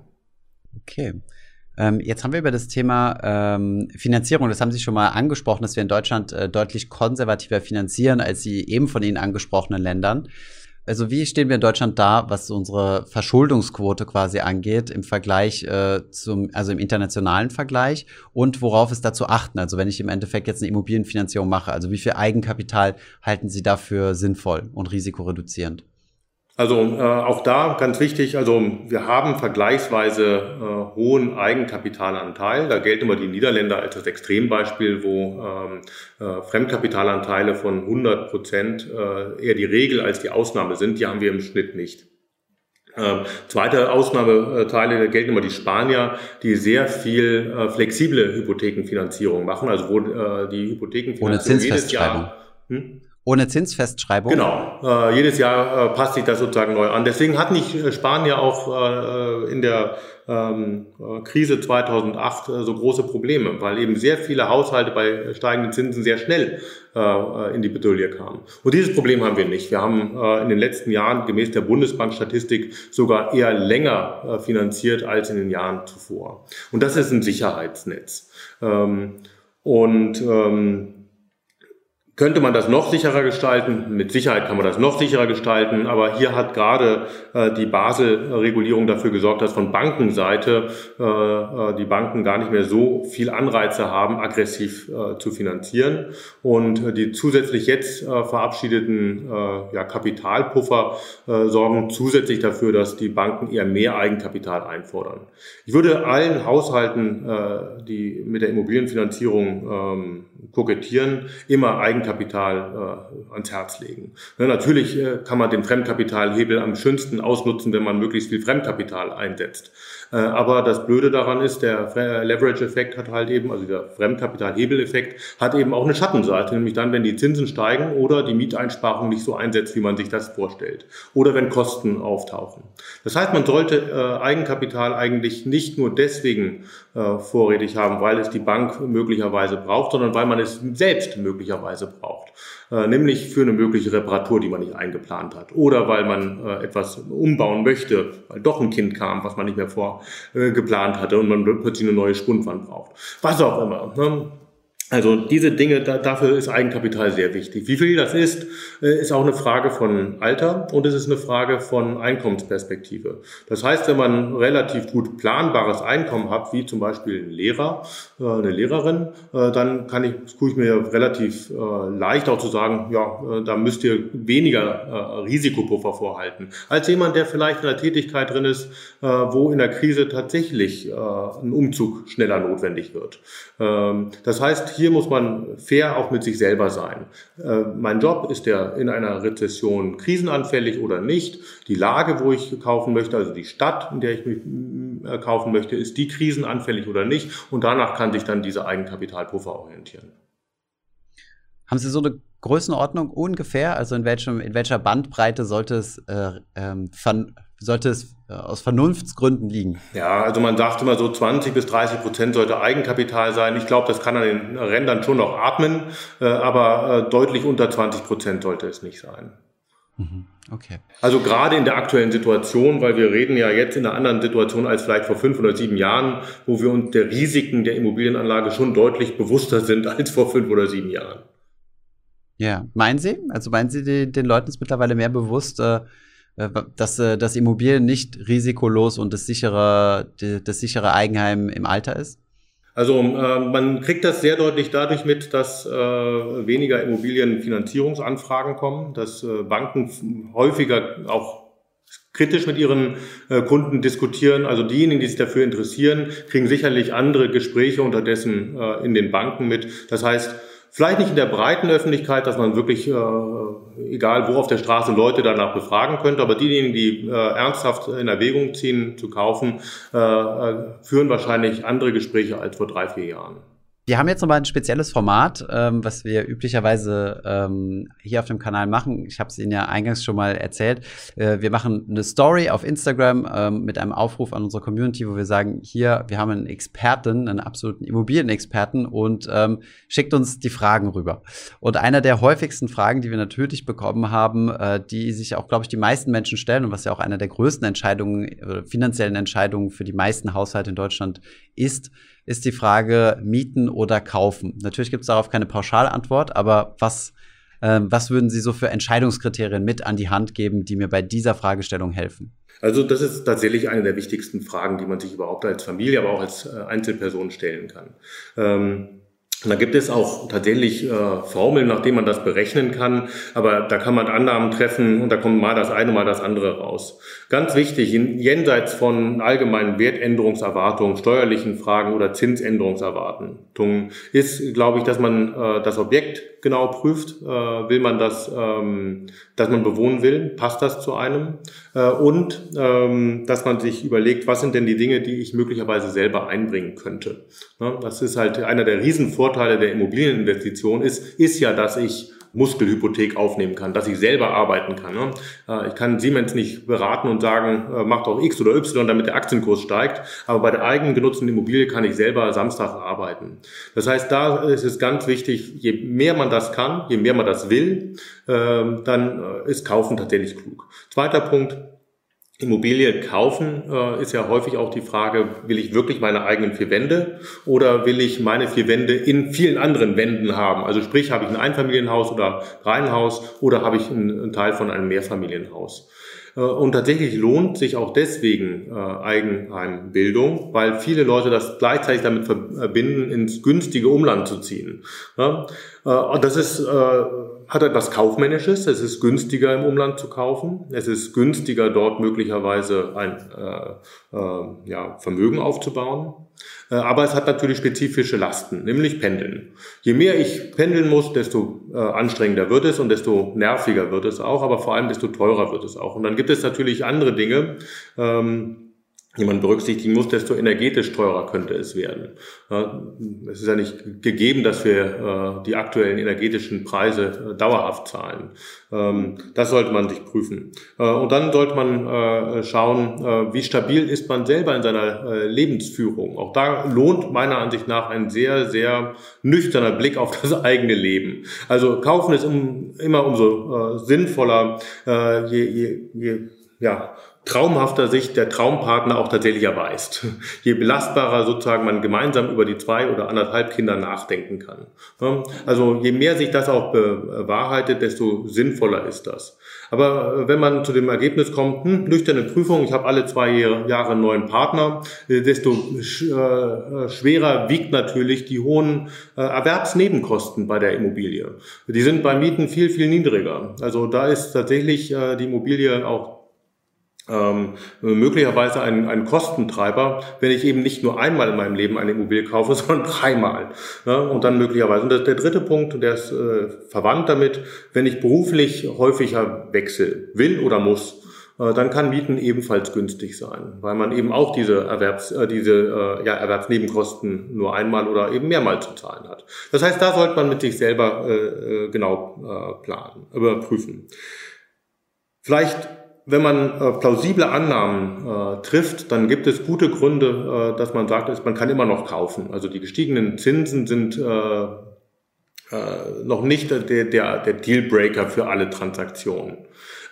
Okay. Ähm, jetzt haben wir über das Thema ähm, Finanzierung, das haben Sie schon mal angesprochen, dass wir in Deutschland äh, deutlich konservativer finanzieren als die eben von Ihnen angesprochenen Ländern. Also wie stehen wir in Deutschland da, was unsere Verschuldungsquote quasi angeht im Vergleich äh, zum, also im internationalen Vergleich und worauf ist da zu achten? Also wenn ich im Endeffekt jetzt eine Immobilienfinanzierung mache, also wie viel Eigenkapital halten Sie dafür sinnvoll und risikoreduzierend? Also äh, auch da ganz wichtig, also wir haben vergleichsweise äh, hohen Eigenkapitalanteil. Da gelten immer die Niederländer als das Extrembeispiel, wo ähm, äh, Fremdkapitalanteile von 100 Prozent äh, eher die Regel als die Ausnahme sind. Die haben wir im Schnitt nicht. Ähm, zweite Ausnahmeteile, da gelten immer die Spanier, die sehr viel äh, flexible Hypothekenfinanzierung machen, also wo äh, die Hypothekenfinanzierung jedes Jahr hm? Ohne Zinsfestschreibung? Genau. Äh, jedes Jahr äh, passt sich das sozusagen neu an. Deswegen hat nicht äh, Spanien auch äh, in der ähm, äh, Krise 2008 äh, so große Probleme, weil eben sehr viele Haushalte bei steigenden Zinsen sehr schnell in die Bedulie kamen. Und dieses Problem haben wir nicht. Wir haben in den letzten Jahren gemäß der Bundesbankstatistik sogar eher länger finanziert als in den Jahren zuvor. Und das ist ein Sicherheitsnetz. Ähm, und ähm, könnte man das noch sicherer gestalten? Mit Sicherheit kann man das noch sicherer gestalten, aber hier hat gerade äh, die Basel-Regulierung dafür gesorgt, dass von Bankenseite äh, äh, die Banken gar nicht mehr so viel Anreize haben, aggressiv äh, zu finanzieren. Und äh, die zusätzlich jetzt äh, verabschiedeten ja, Kapitalpuffer sorgen zusätzlich dafür, dass die Banken eher mehr Eigenkapital einfordern. Ich würde allen Haushalten, die mit der Immobilienfinanzierung ähm, kokettieren, immer Eigenkapital äh, ans Herz legen. Ja, natürlich äh, kann man den Fremdkapitalhebel am schönsten ausnutzen, wenn man möglichst viel Fremdkapital einsetzt. Äh, aber das Blöde daran ist, der Leverage-Effekt hat halt eben, also der Fremdkapital-Hebel-Effekt hat eben auch eine Schattenseite, nämlich dann, wenn die Zinsen steigen oder die Mieteinsparung nicht so einsetzt, wie man sich das vorstellt. Oder wenn Kosten auftauchen. Das heißt, man sollte äh, Eigenkapital eigentlich nicht nur deswegen äh, vorrätig haben, weil es die Bank möglicherweise braucht, sondern weil man es selbst möglicherweise braucht. Äh, nämlich für eine mögliche Reparatur, die man nicht eingeplant hat. Oder weil man äh, etwas umbauen möchte, weil doch ein Kind kam, was man nicht mehr vorgeplant hatte und man plötzlich eine neue Spundwand braucht. Was auch immer. Ne? Also diese Dinge, da, dafür ist Eigenkapital sehr wichtig. Wie viel das ist, äh, ist auch eine Frage von Alter und es ist eine Frage von Einkommensperspektive. Das heißt, wenn man relativ gut planbares Einkommen hat, wie zum Beispiel ein Lehrer, äh, eine Lehrerin, äh, dann kann ich, tue ich mir relativ leicht auch zu sagen, ja, da müsst ihr weniger Risikopuffer vorhalten, als jemand, der vielleicht in einer Tätigkeit drin ist, wo in der Krise tatsächlich ein Umzug schneller notwendig wird. Ähm, das heißt, hier muss man fair auch mit sich selber sein. Äh, mein Job ist der in einer Rezession krisenanfällig oder nicht. Die Lage, wo ich kaufen möchte, also die Stadt, in der ich mich äh, kaufen möchte, ist die krisenanfällig oder nicht. Und danach kann sich dann diese Eigenkapitalpuffer orientieren. Haben Sie so eine Größenordnung ungefähr? Also in, welchem, in welcher Bandbreite sollte es, äh, ähm, sollte es äh, aus Vernunftsgründen liegen? Ja, also man sagt immer so 20 bis 30 Prozent sollte Eigenkapital sein. Ich glaube, das kann an den Rändern schon noch atmen, äh, aber äh, deutlich unter 20 Prozent sollte es nicht sein. Mhm, okay. Also gerade in der aktuellen Situation, weil wir reden ja jetzt in einer anderen Situation als vielleicht vor fünf oder sieben Jahren, wo wir uns der Risiken der Immobilienanlage schon deutlich bewusster sind als vor fünf oder sieben Jahren. Ja, meinen Sie? Also meinen Sie, den Leuten ist mittlerweile mehr bewusst, dass, äh, dass Immobilien nicht risikolos und das sichere, das sichere Eigenheim im Alter ist? Also äh, man kriegt das sehr deutlich dadurch mit, dass äh, weniger Immobilienfinanzierungsanfragen kommen, dass äh, Banken häufiger auch kritisch mit ihren äh, Kunden diskutieren. Also diejenigen, die sich dafür interessieren, kriegen sicherlich andere Gespräche unterdessen äh, in den Banken mit. Das heißt, vielleicht nicht in der breiten Öffentlichkeit, dass man wirklich, äh, egal wo auf der Straße Leute danach befragen könnte, aber diejenigen, die äh, ernsthaft in Erwägung ziehen zu kaufen, äh, äh führen wahrscheinlich andere Gespräche als vor drei, vier Jahren. Wir haben jetzt nochmal ein spezielles Format, ähm, was wir üblicherweise ähm, hier auf dem Kanal machen. Ich habe es Ihnen ja eingangs schon mal erzählt. Äh, wir machen eine Story auf Instagram ähm, mit einem Aufruf an unsere Community, wo wir sagen, hier, wir haben einen Experten, einen absoluten Immobilienexperten und ähm, schickt uns die Fragen rüber. Und einer der häufigsten Fragen, die wir natürlich bekommen haben, äh, die sich auch, glaube ich, die meisten Menschen stellen und was ja auch einer der größten Entscheidungen, äh, finanziellen Entscheidungen für die meisten Haushalte in Deutschland ist, ist die Frage mieten oder kaufen. Natürlich gibt es darauf keine Pauschalantwort, aber was, äh, was würden Sie so für Entscheidungskriterien mit an die Hand geben, die mir bei dieser Fragestellung helfen? Also das ist tatsächlich eine der wichtigsten Fragen, die man sich überhaupt als Familie, aber auch als äh, Einzelperson stellen kann. Ähm und da gibt es auch tatsächlich äh, Formeln, nach denen man das berechnen kann, aber da kann man Annahmen treffen und da kommt mal das eine, mal das andere raus. Ganz wichtig, jenseits von allgemeinen Wertänderungserwartungen, steuerlichen Fragen oder Zinsänderungserwartungen ist, glaube ich, dass man äh, das Objekt genau prüft, äh, will man das, ähm, dass man bewohnen will, passt das zu einem äh, und ähm, dass man sich überlegt, was sind denn die Dinge, die ich möglicherweise selber einbringen könnte. Ja, das ist halt einer der Riesenvorteile der Immobilieninvestition ist, ist ja, dass ich Muskelhypothek aufnehmen kann, dass ich selber arbeiten kann. Ne? Äh, ich kann Siemens nicht beraten und sagen, äh, mach doch X oder Y, damit der Aktienkurs steigt. Aber bei der eigenen genutzten Immobilie kann ich selber Samstag arbeiten. Das heißt, da ist es ganz wichtig, je mehr man das kann, je mehr man das will, ähm, dann äh, ist Kaufen tatsächlich klug. Zweiter Punkt, Immobilie kaufen äh, ist ja häufig auch die Frage, will ich wirklich meine eigenen vier Wände oder will ich meine vier Wände in vielen anderen Wänden haben? Also sprich, habe ich ein Einfamilienhaus oder Reihenhaus oder habe ich einen, einen Teil von einem Mehrfamilienhaus? Äh, und tatsächlich lohnt sich auch deswegen äh, Eigenheimbildung, weil viele Leute das gleichzeitig damit verbinden, ins günstige Umland zu ziehen. Ja? Äh, das ist, äh, hat etwas Kaufmännisches. Es ist günstiger im Umland zu kaufen. Es ist günstiger dort möglicherweise ein äh, äh, ja, Vermögen aufzubauen. Äh, aber es hat natürlich spezifische Lasten, nämlich Pendeln. Je mehr ich pendeln muss, desto äh, anstrengender wird es und desto nerviger wird es auch, aber vor allem desto teurer wird es auch. Und dann gibt es natürlich andere Dinge. Ähm, die man berücksichtigen muss, desto energetisch teurer könnte es werden. Es ist ja nicht gegeben, dass wir äh, die aktuellen energetischen Preise äh, dauerhaft zahlen. Ähm, das sollte man sich prüfen. Äh, und dann sollte man schauen, wie stabil ist man selber in seiner Lebensführung. Auch da lohnt meiner Ansicht nach ein sehr, sehr nüchterner Blick auf das eigene Leben. Also kaufen ist immer umso sinnvoller, je, je, je ja, traumhafter sich der Traumpartner auch tatsächlich erweist. Je belastbarer sozusagen man gemeinsam über die zwei oder anderthalb Kinder nachdenken kann. Also je mehr sich das auch bewahrheitet, desto sinnvoller ist das. Aber äh, wenn man zu dem Ergebnis kommt, hm, nüchterne Prüfung, ich habe alle zwei Jahre einen neuen Partner, äh, desto äh, schwerer wiegt natürlich die hohen Erwerbsnebenkosten bei der Immobilie. Die sind bei Mieten viel, viel niedriger. Also da ist tatsächlich die Immobilie auch ähm, möglicherweise ein, ein Kostentreiber, wenn ich eben nicht nur einmal in meinem Leben eine Immobilie kaufe, sondern dreimal. Ja, und dann möglicherweise. Und das, der dritte Punkt, der ist äh, verwandt damit, wenn ich beruflich häufiger wechsel will oder muss, äh, dann kann Mieten ebenfalls günstig sein, weil man eben auch diese, Erwerbs, äh, diese äh, ja, Erwerbsnebenkosten nur einmal oder eben mehrmals zu zahlen hat. Das heißt, da sollte man mit sich selber äh, äh genau äh, planen, überprüfen. Vielleicht wenn man äh, plausible Annahmen äh, trifft, dann gibt es gute Gründe, äh, dass man sagt, man kann immer noch kaufen. Also die gestiegenen Zinsen sind äh, äh, noch nicht der, der, der Dealbreaker für alle Transaktionen.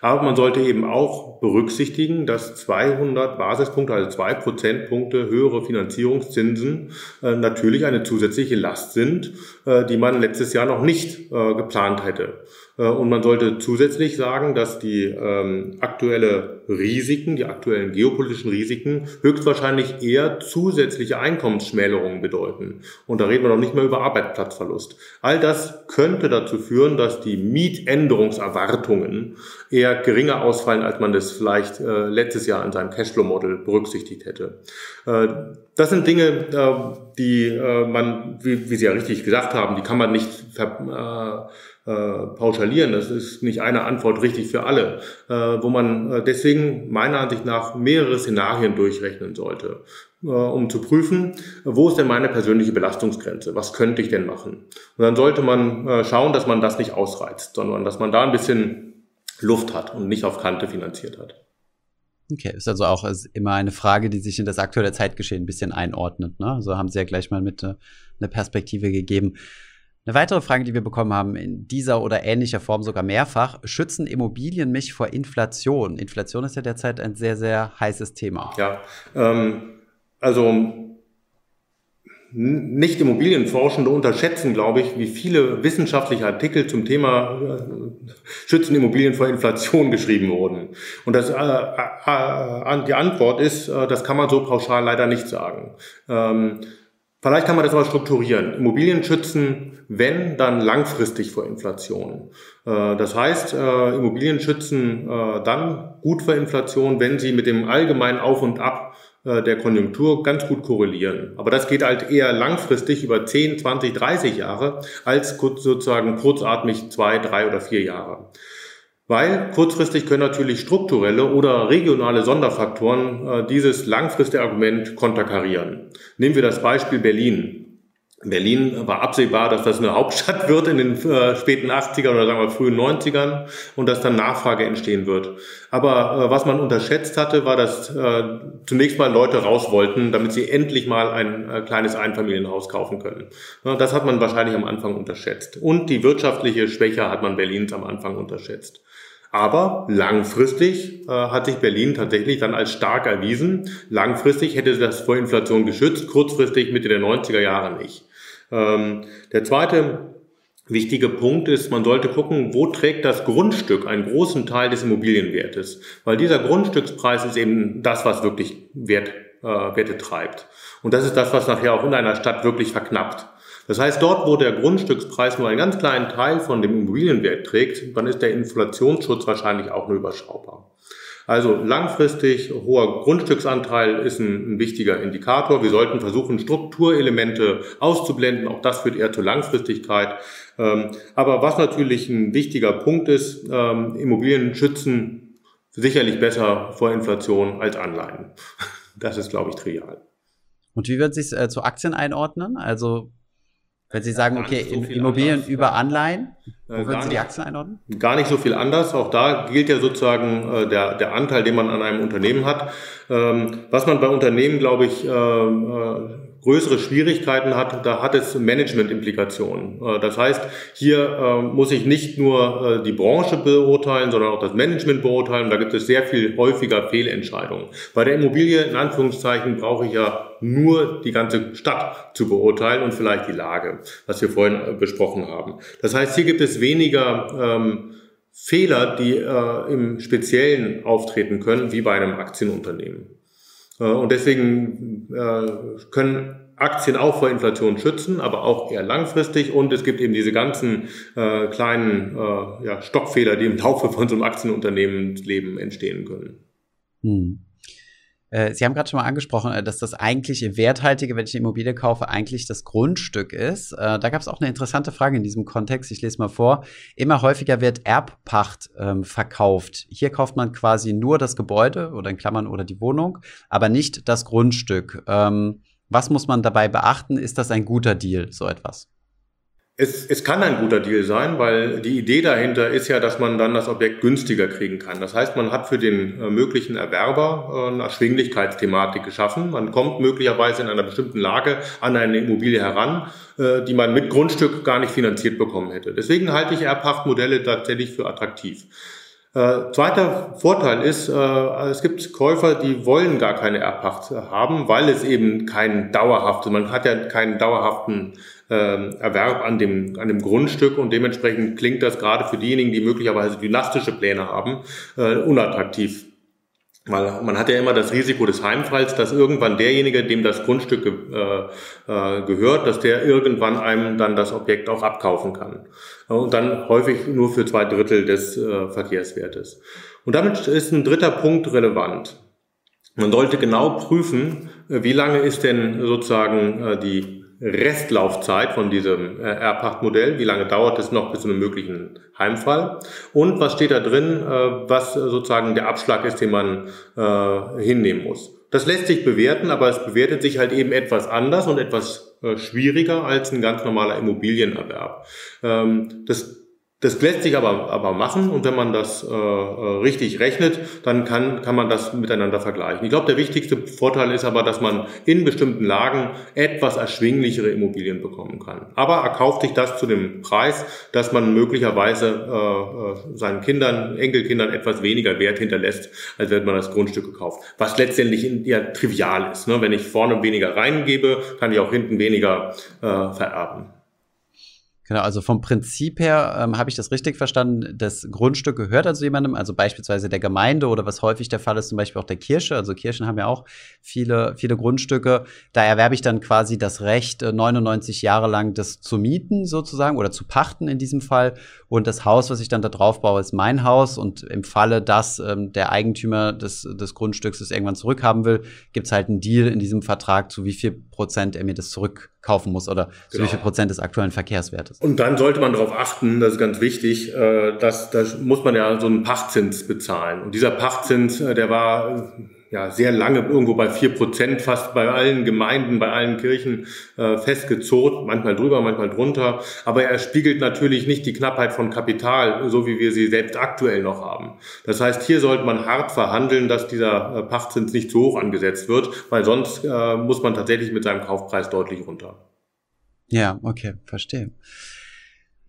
Aber man sollte eben auch berücksichtigen, dass 200 Basispunkte, also zwei Prozentpunkte höhere Finanzierungszinsen äh, natürlich eine zusätzliche Last sind, äh, die man letztes Jahr noch nicht äh, geplant hätte. Äh, und man sollte zusätzlich sagen, dass die ähm, aktuelle Risiken, die aktuellen geopolitischen Risiken, höchstwahrscheinlich eher zusätzliche Einkommensschmälerungen bedeuten. Und da reden wir noch nicht mehr über Arbeitsplatzverlust. All das könnte dazu führen, dass die Mietänderungserwartungen eher geringer ausfallen, als man das vielleicht äh, letztes Jahr in seinem Cashflow-Modell berücksichtigt hätte. Äh, das sind Dinge, äh, die äh, man, wie, wie Sie ja richtig gesagt haben, die kann man nicht ver, äh, äh, pauschalieren. Das ist nicht eine Antwort richtig für alle, wo man äh, deswegen meiner Ansicht nach mehrere Szenarien durchrechnen sollte, äh, um zu prüfen, wo ist denn meine persönliche Belastungsgrenze? Was könnte ich denn machen? Und dann sollte man äh, schauen, dass man das nicht ausreizt, sondern dass man da ein bisschen Luft hat und nicht auf Kante finanziert hat. Okay, ist also auch immer eine Frage, die sich in das aktuelle Zeitgeschehen ein bisschen einordnet. Ne? So haben Sie ja gleich mal mit äh, eine Perspektive gegeben. Eine weitere Frage, die wir bekommen haben, in dieser oder ähnlicher Form sogar mehrfach, schützen Immobilien mich vor Inflation? Inflation ist ja derzeit ein sehr, sehr heißes Thema. Ja, ähm, also nicht Immobilienforschende unterschätzen, glaube ich, wie viele wissenschaftliche Artikel zum Thema äh, schützen Immobilien vor Inflation geschrieben wurden. Und das, äh, äh, die Antwort ist, äh, das kann man so pauschal leider nicht sagen. Ähm, vielleicht kann man das aber strukturieren. Immobilien schützen, wenn, dann langfristig vor Inflation. Äh, das heißt, äh, Immobilien schützen dann gut vor Inflation, wenn sie mit dem allgemeinen Auf und Ab äh, der Konjunktur ganz gut korrelieren. Aber das geht halt eher langfristig über 10, 20, 30 Jahre als sozusagen kurzatmig zwei, drei oder vier Jahre. Weil kurzfristig können natürlich strukturelle oder regionale Sonderfaktoren äh, dieses langfristige Argument konterkarieren. Nehmen wir das Beispiel Berlin. Berlin war absehbar, dass das eine Hauptstadt wird in den äh, späten 80ern oder sagen wir frühen 90ern und dass dann Nachfrage entstehen wird. Aber äh, was man unterschätzt hatte, war, dass äh, zunächst mal Leute raus wollten, damit sie endlich mal ein äh, kleines Einfamilienhaus kaufen können. Ja, das hat man wahrscheinlich am Anfang unterschätzt. Und die wirtschaftliche Schwäche hat man Berlins am Anfang unterschätzt. Aber langfristig äh, hat sich Berlin tatsächlich dann als stark erwiesen. Langfristig hätte das vor Inflation geschützt, kurzfristig Mitte der 90er Jahre nicht. Ähm, der zweite wichtige Punkt ist, man sollte gucken, wo trägt das Grundstück einen großen Teil des Immobilienwertes. Weil dieser Grundstückspreis ist eben das, was wirklich Wert, äh, Werte treibt. Und das ist das, was nachher auch in einer Stadt wirklich verknappt. Das heißt, dort, wo der Grundstückspreis nur einen ganz kleinen Teil von dem Immobilienwert trägt, dann ist der Inflationsschutz wahrscheinlich auch nur überschaubar. Also langfristig hoher Grundstücksanteil ist ein, ein, wichtiger Indikator. Wir sollten versuchen, Strukturelemente auszublenden. Auch das führt eher zur Langfristigkeit. Ähm, aber was natürlich ein wichtiger Punkt ist, ähm, Immobilien schützen sicherlich besser vor Inflation als Anleihen. Das ist, glaube ich, trivial. Und wie wird sich äh, zu Aktien einordnen? Also wenn Sie sagen, okay, so Immobilien anders, über Anleihen, wo äh, würden Sie die Aktien einordnen? Gar nicht so viel anders. Auch da gilt ja sozusagen äh, der, der Anteil, den man an einem Unternehmen hat. Ähm, was man bei Unternehmen, glaube ich, äh, äh, größere Schwierigkeiten hat, da hat es Management-Implikationen. Äh, das heißt, hier äh, muss ich nicht nur äh, die Branche beurteilen, sondern auch das Management beurteilen. Da gibt es sehr viel häufiger Fehlentscheidungen. Bei der Immobilie, in Anführungszeichen, brauche ich ja nur die ganze Stadt zu beurteilen und vielleicht die Lage, was wir vorhin besprochen haben. Das heißt, hier gibt es weniger ähm, Fehler, die äh, im Speziellen auftreten können, wie bei einem Aktienunternehmen. Äh, und deswegen äh, können Aktien auch vor Inflation schützen, aber auch eher langfristig. Und es gibt eben diese ganzen äh, kleinen äh, ja, Stockfehler, die im Laufe von so einem Aktienunternehmensleben entstehen können. Hm. Äh, Sie haben gerade schon mal angesprochen, äh, dass das eigentliche Werthaltige, wenn ich eine Immobilie kaufe, eigentlich das Grundstück ist. Äh, da gab es auch eine interessante Frage in diesem Kontext. Ich lese mal vor. Immer häufiger wird Erbpacht ähm, verkauft. Hier kauft man quasi nur das Gebäude oder in Klammern oder die Wohnung, aber nicht das Grundstück. Ähm, was muss man dabei beachten? Ist das ein guter Deal, so etwas? Es, es kann ein guter Deal sein, weil die Idee dahinter ist ja, dass man dann das Objekt günstiger kriegen kann. Das heißt, man hat für den äh, möglichen Erwerber äh, eine Erschwinglichkeitsthematik geschaffen. Man kommt möglicherweise in einer bestimmten Lage an eine Immobilie heran, äh, die man mit Grundstück gar nicht finanziert bekommen hätte. Deswegen halte ich Erbpachtmodelle tatsächlich für attraktiv. Äh, zweiter Vorteil ist, äh, es gibt Käufer, die wollen gar keine Erbpacht haben, weil es eben kein dauerhaftes, man hat ja keinen dauerhaften äh, Erwerb an dem, an dem Grundstück und dementsprechend klingt das gerade für diejenigen, die möglicherweise dynastische Pläne haben, äh, unattraktiv. Weil man hat ja immer das Risiko des Heimfalls, dass irgendwann derjenige, dem das Grundstück äh, äh, gehört, dass der irgendwann einem dann das Objekt auch abkaufen kann. Und dann häufig nur für zwei Drittel des äh, Verkehrswertes. Und damit ist ein dritter Punkt relevant. Man sollte genau prüfen, äh, wie lange ist denn sozusagen äh, die Restlaufzeit von diesem äh, Erbpachtmodell, wie lange dauert es noch bis zu einem möglichen Heimfall und was steht da drin, äh, was sozusagen der Abschlag ist, den man äh, hinnehmen muss. Das lässt sich bewerten, aber es bewertet sich halt eben etwas anders und etwas schwieriger als ein ganz normaler Immobilienerwerb. Ähm, das das lässt sich aber, aber machen und wenn man das äh, äh, richtig rechnet, dann kann, kann man das miteinander vergleichen. Ich glaube, der wichtigste Vorteil ist aber, dass man in bestimmten Lagen etwas erschwinglichere Immobilien bekommen kann. Aber er kauft sich das zu dem Preis, dass man möglicherweise äh, äh, seinen Kindern, Enkelkindern etwas weniger Wert hinterlässt, als wenn man das Grundstück gekauft. Was letztendlich ja trivial ist. Ne? Wenn ich vorne weniger reingebe, kann ich auch hinten weniger äh, vererben. Genau, also vom Prinzip her ähm, habe ich das richtig verstanden. Das Grundstück gehört also jemandem, also beispielsweise der Gemeinde oder was häufig der Fall ist, zum Beispiel auch der Kirche. Also Kirchen haben ja auch viele, viele Grundstücke. Da erwerbe ich dann quasi das Recht, 99 äh, Jahre lang das zu mieten sozusagen oder zu pachten in diesem Fall. Und das Haus, was ich dann da drauf baue, ist mein Haus. Und im Falle, dass ähm, der Eigentümer des, des Grundstücks es irgendwann zurückhaben will, gibt's halt einen Deal in diesem Vertrag, zu wie viel Prozent er mir das zurückkaufen muss oder genau. zu wie viel Prozent des aktuellen Verkehrswertes. Und dann sollte man darauf achten, das ist ganz wichtig, äh, dass da muss man ja so einen Pachtzins bezahlen. Und dieser Pachtzins, äh, der war ja sehr lange irgendwo bei vier Prozent fast bei allen Gemeinden, bei allen Kirchen äh, festgezurrt, manchmal drüber, manchmal drunter. Aber er spiegelt natürlich nicht die Knappheit von Kapital, so wie wir sie selbst aktuell noch haben. Das heißt, hier sollte man hart verhandeln, dass dieser äh, Pachtzins nicht zu hoch angesetzt wird, weil sonst äh, muss man tatsächlich mit seinem Kaufpreis deutlich runter. Ja, okay, verstehe.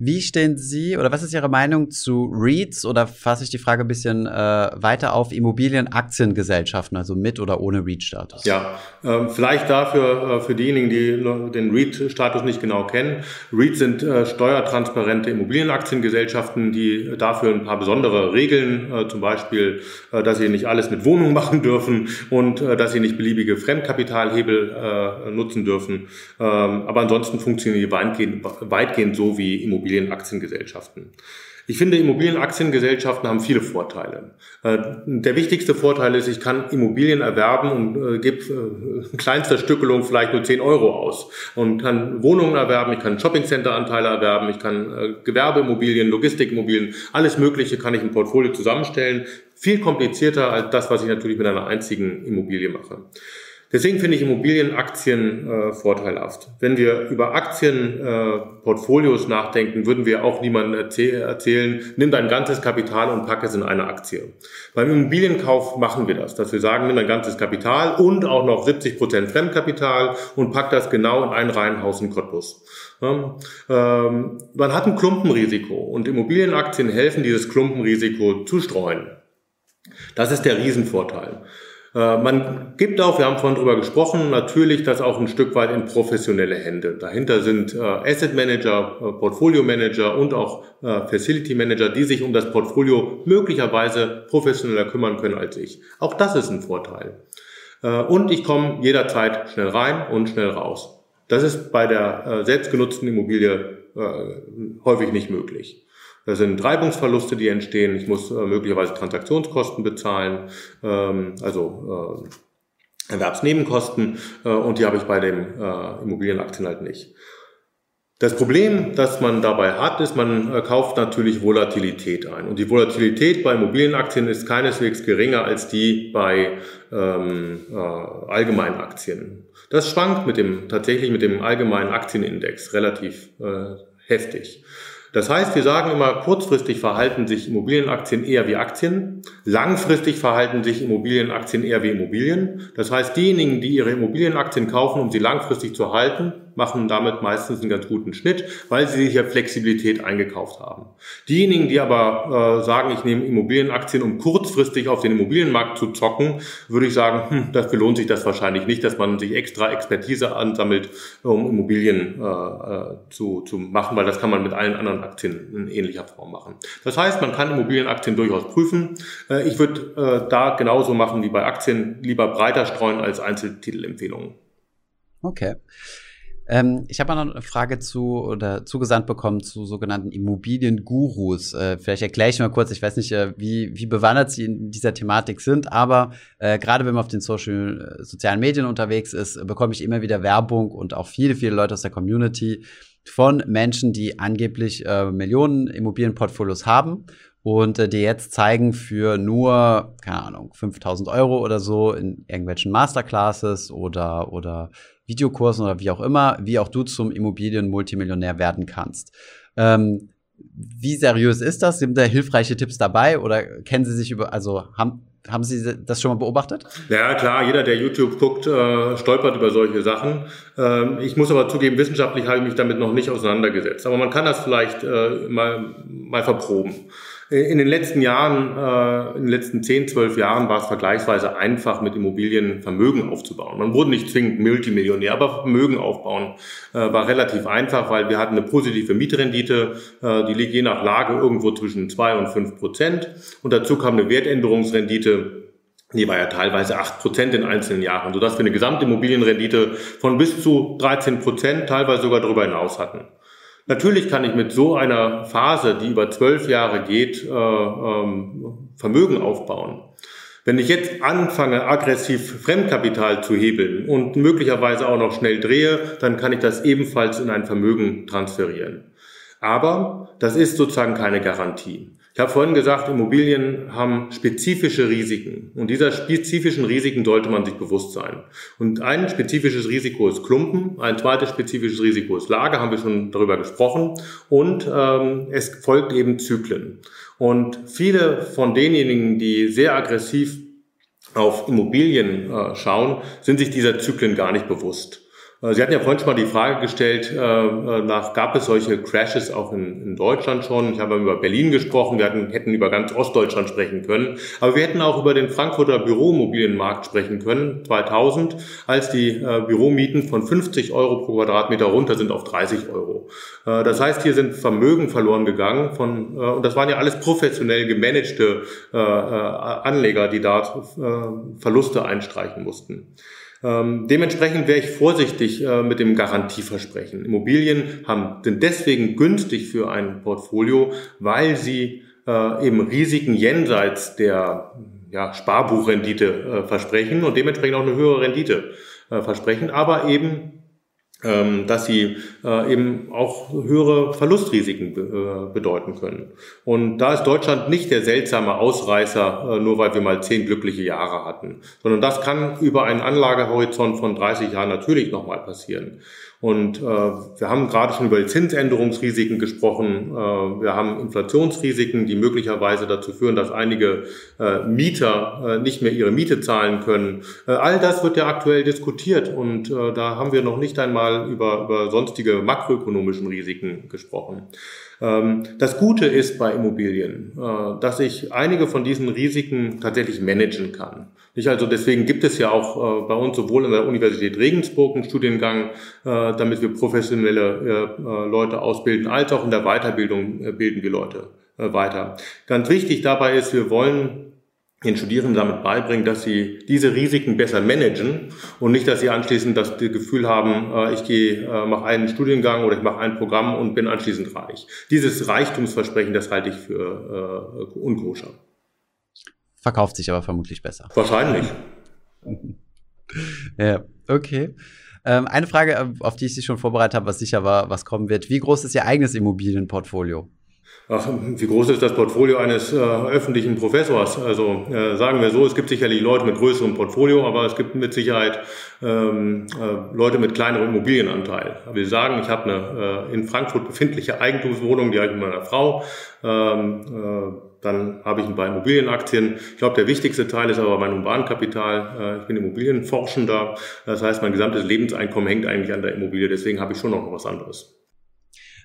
Wie stehen Sie oder was ist Ihre Meinung zu REITs oder fasse ich die Frage ein bisschen äh, weiter auf Immobilienaktiengesellschaften, also mit oder ohne REIT-Status? Ja, äh, vielleicht dafür äh, für diejenigen, die den REIT-Status nicht genau kennen. REITs sind äh, steuertransparente Immobilienaktiengesellschaften, die dafür ein paar besondere Regeln, äh, zum Beispiel, äh, dass sie nicht alles mit Wohnungen machen dürfen und dass sie nicht beliebige Fremdkapitalhebel nutzen dürfen. Ähm, aber ansonsten funktionieren die weitgehend, weitgehend so wie Immobilien Immobilienaktiengesellschaften. Ich finde, Immobilienaktiengesellschaften haben viele Vorteile. Äh, der wichtigste Vorteil ist, ich kann Immobilien erwerben und äh, gebe äh, kleinster Stückelung vielleicht nur 10 Euro aus und kann Wohnungen erwerben, ich kann Shoppingcenter-Anteile erwerben, ich kann Gewerbeimmobilien, Logistikimmobilien, alles Mögliche kann ich im Portfolio zusammenstellen. Viel komplizierter als das, was ich natürlich mit einer einzigen Immobilie mache. Deswegen finde ich Immobilienaktien äh, vorteilhaft. Wenn wir über Aktienportfolios äh, nachdenken, würden wir auch niemandem erzäh erzählen, nimm dein ganzes Kapital und pack es in eine Aktie. Beim Immobilienkauf machen wir das, dass wir sagen, nimm dein ganzes Kapital und auch noch 70 Prozent Fremdkapital und pack das genau in ein Reihenhaus in Cottbus. Ja, ähm, man hat ein Klumpenrisiko und Immobilienaktien helfen, dieses Klumpenrisiko zu streuen. Das ist der Riesenvorteil. Äh, man gibt auch, wir haben vorhin drüber gesprochen, natürlich das auch ein Stück weit in professionelle Hände. Dahinter sind äh, Asset Manager, äh, Portfolio Manager und auch Facility Manager, die sich um das Portfolio möglicherweise professioneller kümmern können als ich. Auch das ist ein Vorteil. Und ich komme jederzeit schnell rein und schnell raus. Das ist bei der selbstgenutzten Immobilie häufig nicht möglich. Das sind Reibungsverluste, die entstehen. Ich muss äh, möglicherweise Transaktionskosten bezahlen, ähm, also äh, Erwerbsnebenkosten äh, und die habe ich bei den äh, Immobilienaktien halt nicht. Das Problem, das man dabei hat, ist, man kauft natürlich Volatilität ein. Und die Volatilität bei Immobilienaktien ist keineswegs geringer als die bei ähm, äh, allgemeinen Aktien. Das schwankt mit dem, tatsächlich mit dem allgemeinen Aktienindex relativ äh, heftig. Das heißt, wir sagen immer, kurzfristig verhalten sich Immobilienaktien eher wie Aktien, langfristig verhalten sich Immobilienaktien eher wie Immobilien. Das heißt, diejenigen, die ihre Immobilienaktien kaufen, um sie langfristig zu halten, machen damit meistens einen ganz guten Schnitt, weil sie sich ja Flexibilität eingekauft haben. Diejenigen, die aber äh, sagen, ich nehme Immobilienaktien, um kurzfristig auf den Immobilienmarkt zu zocken, würde ich sagen, hm, dafür lohnt sich das wahrscheinlich nicht, dass man sich extra Expertise ansammelt, um Immobilien äh, äh, zu, zu machen, weil das kann man mit allen anderen Aktien in ähnlicher Form machen. Das heißt, man kann Immobilienaktien durchaus prüfen. Äh, ich würde äh, da genauso machen wie bei Aktien, lieber breiter streuen als Einzeltitelempfehlungen. Okay. Ähm, ich habe noch eine Frage zu oder zugesandt bekommen zu sogenannten Immobiliengurus. Äh, vielleicht erkläre ich mal kurz, ich weiß nicht, äh, wie, wie bewandert Sie in dieser Thematik sind, aber äh, gerade wenn man auf den Social, äh, sozialen Medien unterwegs ist, bekomme ich immer wieder Werbung und auch viele, viele Leute aus der Community von Menschen, die angeblich äh, Millionen Immobilienportfolios haben und äh, die jetzt zeigen für nur, keine Ahnung, 5000 Euro oder so in irgendwelchen Masterclasses oder, oder Videokursen oder wie auch immer, wie auch du zum Immobilien-Multimillionär werden kannst. Ähm, wie seriös ist das? Sind da hilfreiche Tipps dabei oder kennen Sie sich über, also haben, haben Sie das schon mal beobachtet? Ja, klar, jeder, der YouTube guckt, äh, stolpert über solche Sachen. Ähm, ich muss aber zugeben, wissenschaftlich habe ich mich damit noch nicht auseinandergesetzt. Aber man kann das vielleicht äh, mal, mal verproben. In den letzten Jahren, äh, in den letzten 10, 12 Jahren war es vergleichsweise einfach, mit Immobilien Vermögen aufzubauen. Man wurde nicht zwingend Multimillionär, aber Vermögen aufbauen äh, war relativ einfach, weil wir hatten eine positive Mietrendite, äh, die liegt je nach Lage irgendwo zwischen 2 und 5 Prozent. Und dazu kam eine Wertänderungsrendite, die war ja teilweise 8 Prozent in einzelnen Jahren, sodass wir eine Gesamtimmobilienrendite von bis zu 13 Prozent, teilweise sogar darüber hinaus hatten. Natürlich kann ich mit so einer Phase, die über zwölf Jahre geht, äh, ähm, Vermögen aufbauen. Wenn ich jetzt anfange, aggressiv Fremdkapital zu hebeln und möglicherweise auch noch schnell drehe, dann kann ich das ebenfalls in ein Vermögen transferieren. Aber das ist sozusagen keine Garantie. Ich habe vorhin gesagt, Immobilien haben spezifische Risiken. Und dieser spezifischen Risiken sollte man sich bewusst sein. Und ein spezifisches Risiko ist Klumpen, ein zweites spezifisches Risiko ist Lage, haben wir schon darüber gesprochen. Und ähm, es folgt eben Zyklen. Und viele von denjenigen, die sehr aggressiv auf Immobilien äh, schauen, sind sich dieser Zyklen gar nicht bewusst. Äh, Sie hatten ja vorhin schon mal die Frage gestellt, äh, äh, nach, gab es solche Crashes auch in, in Deutschland schon? Ich habe über Berlin gesprochen, wir hatten, hätten über ganz Ostdeutschland sprechen können, aber wir hätten auch über den Frankfurter Büromobilienmarkt sprechen können, 2000, als die Büromieten von 50 Euro pro Quadratmeter runter sind auf 30 Euro. Das heißt, hier sind Vermögen verloren gegangen von, und das waren ja alles professionell gemanagte Anleger, die da Verluste einstreichen mussten. Ähm, dementsprechend wäre ich vorsichtig äh, mit dem Garantieversprechen. Immobilien haben, sind deswegen günstig für ein Portfolio, weil sie äh, eben Risiken jenseits der ja, Sparbuchrendite äh, versprechen und dementsprechend auch eine höhere Rendite äh, versprechen, aber eben dass sie äh, eben auch höhere Verlustrisiken äh, bedeuten können. Und da ist Deutschland nicht der seltsame Ausreißer, äh, nur weil wir mal zehn glückliche Jahre hatten, sondern das kann über einen Anlagehorizont von 30 Jahren natürlich nochmal passieren. Und äh, wir haben gerade schon über die Zinsänderungsrisiken gesprochen. Äh, wir haben Inflationsrisiken, die möglicherweise dazu führen, dass einige äh, Mieter äh, nicht mehr ihre Miete zahlen können. Äh, all das wird ja aktuell diskutiert und äh, da haben wir noch nicht einmal über, über sonstige makroökonomischen Risiken gesprochen. Ähm, das Gute ist bei Immobilien, äh, dass ich einige von diesen Risiken tatsächlich managen kann. also deswegen gibt es ja auch äh, bei uns sowohl an der Universität Regensburg einen Studiengang, äh, damit wir professionelle Leute ausbilden, als auch in der Weiterbildung bilden wir Leute weiter. Ganz wichtig dabei ist, wir wollen den Studierenden damit beibringen, dass sie diese Risiken besser managen und nicht, dass sie anschließend das Gefühl haben, äh, ich gehe, äh, mache einen Studiengang oder ich mache ein Programm und bin anschließend reich. Dieses Reichtumsversprechen, das halte ich für äh, unkoscher. Verkauft sich aber vermutlich besser. Wahrscheinlich. ja, okay. Ähm, eine Frage, auf die ich Sie schon vorbereitet habe, was sicher war, was kommen wird. Wie groß ist Ihr eigenes Immobilienportfolio? Ach, wie groß ist das Portfolio eines äh, öffentlichen Professors? Also äh, sagen wir so, es gibt sicherlich Leute mit größerem Portfolio, aber es gibt mit Sicherheit ähm, äh, Leute mit kleinerem Immobilienanteil. Wir sagen, ich habe eine äh, in Frankfurt befindliche Eigentumswohnung, die habe ich mit meiner Frau. Ähm, äh, dann habe ich ein paar Immobilienaktien. Ich glaube, der wichtigste Teil ist aber mein Humankapital. Äh, ich bin Immobilienforschender. Das heißt, mein gesamtes Lebenseinkommen hängt eigentlich an der Immobilie. Deswegen habe ich schon noch was anderes.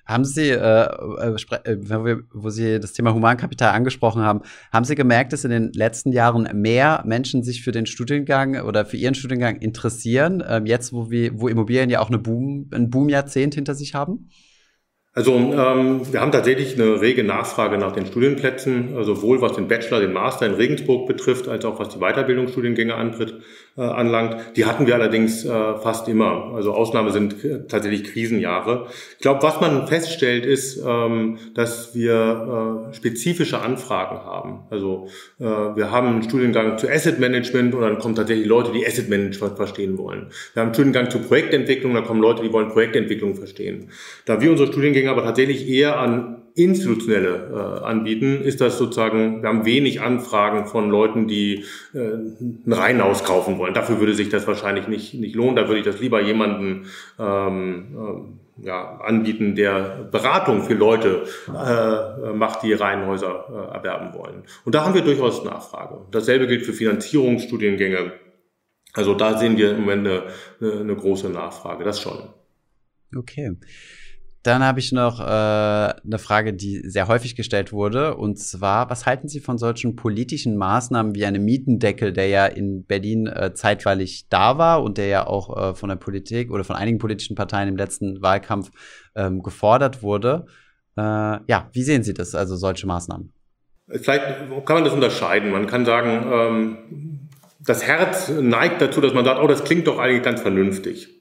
Haben Sie, äh, äh, äh wo Sie das Thema Humankapital angesprochen haben, haben Sie gemerkt, dass in den letzten Jahren mehr Menschen sich für den Studiengang oder für Ihren Studiengang interessieren, äh, jetzt wo, wir, wo Immobilien ja auch eine Boom, ein Boomjahrzehnt hinter sich haben? Also ähm, wir haben tatsächlich eine rege Nachfrage nach den Studienplätzen, also sowohl was den Bachelor, den Master in Regensburg betrifft, als auch was die Weiterbildungsstudiengänge antritt, äh, anlangt. Die hatten wir allerdings äh, fast immer. Also Ausnahme sind äh, tatsächlich Krisenjahre. Ich glaube, was man feststellt, ist, ähm, dass wir äh, spezifische Anfragen haben. Also äh, wir haben einen Studiengang zu Asset Management und dann kommen tatsächlich Leute, die Asset Management verstehen wollen. Wir haben einen Studiengang zu Projektentwicklung, da kommen Leute, die wollen Projektentwicklung verstehen. Da wir unsere Studiengänge Studiengänge aber tatsächlich eher an institutionelle äh, anbieten, ist das sozusagen, wir haben wenig Anfragen von Leuten, die äh, ein Reihenhaus kaufen wollen. Dafür würde sich das wahrscheinlich nicht, nicht lohnen. Da würde ich das lieber jemanden ähm, äh, ja, anbieten, der Beratung für Leute äh, macht, die Reihenhäuser äh, erwerben wollen. Und da haben wir durchaus Nachfrage. Dasselbe gilt für Finanzierungsstudiengänge. Also da sehen wir im Moment eine, eine große Nachfrage, das schon. Okay. Dann habe ich noch äh, eine Frage, die sehr häufig gestellt wurde. Und zwar, was halten Sie von solchen politischen Maßnahmen wie einem Mietendeckel, der ja in Berlin äh, zeitweilig da war und der ja auch äh, von der Politik oder von einigen politischen Parteien im letzten Wahlkampf ähm, gefordert wurde? Äh, ja, wie sehen Sie das, also solche Maßnahmen? Vielleicht kann man das unterscheiden. Man kann sagen, ähm, das Herz neigt dazu, dass man sagt, oh, das klingt doch eigentlich ganz vernünftig.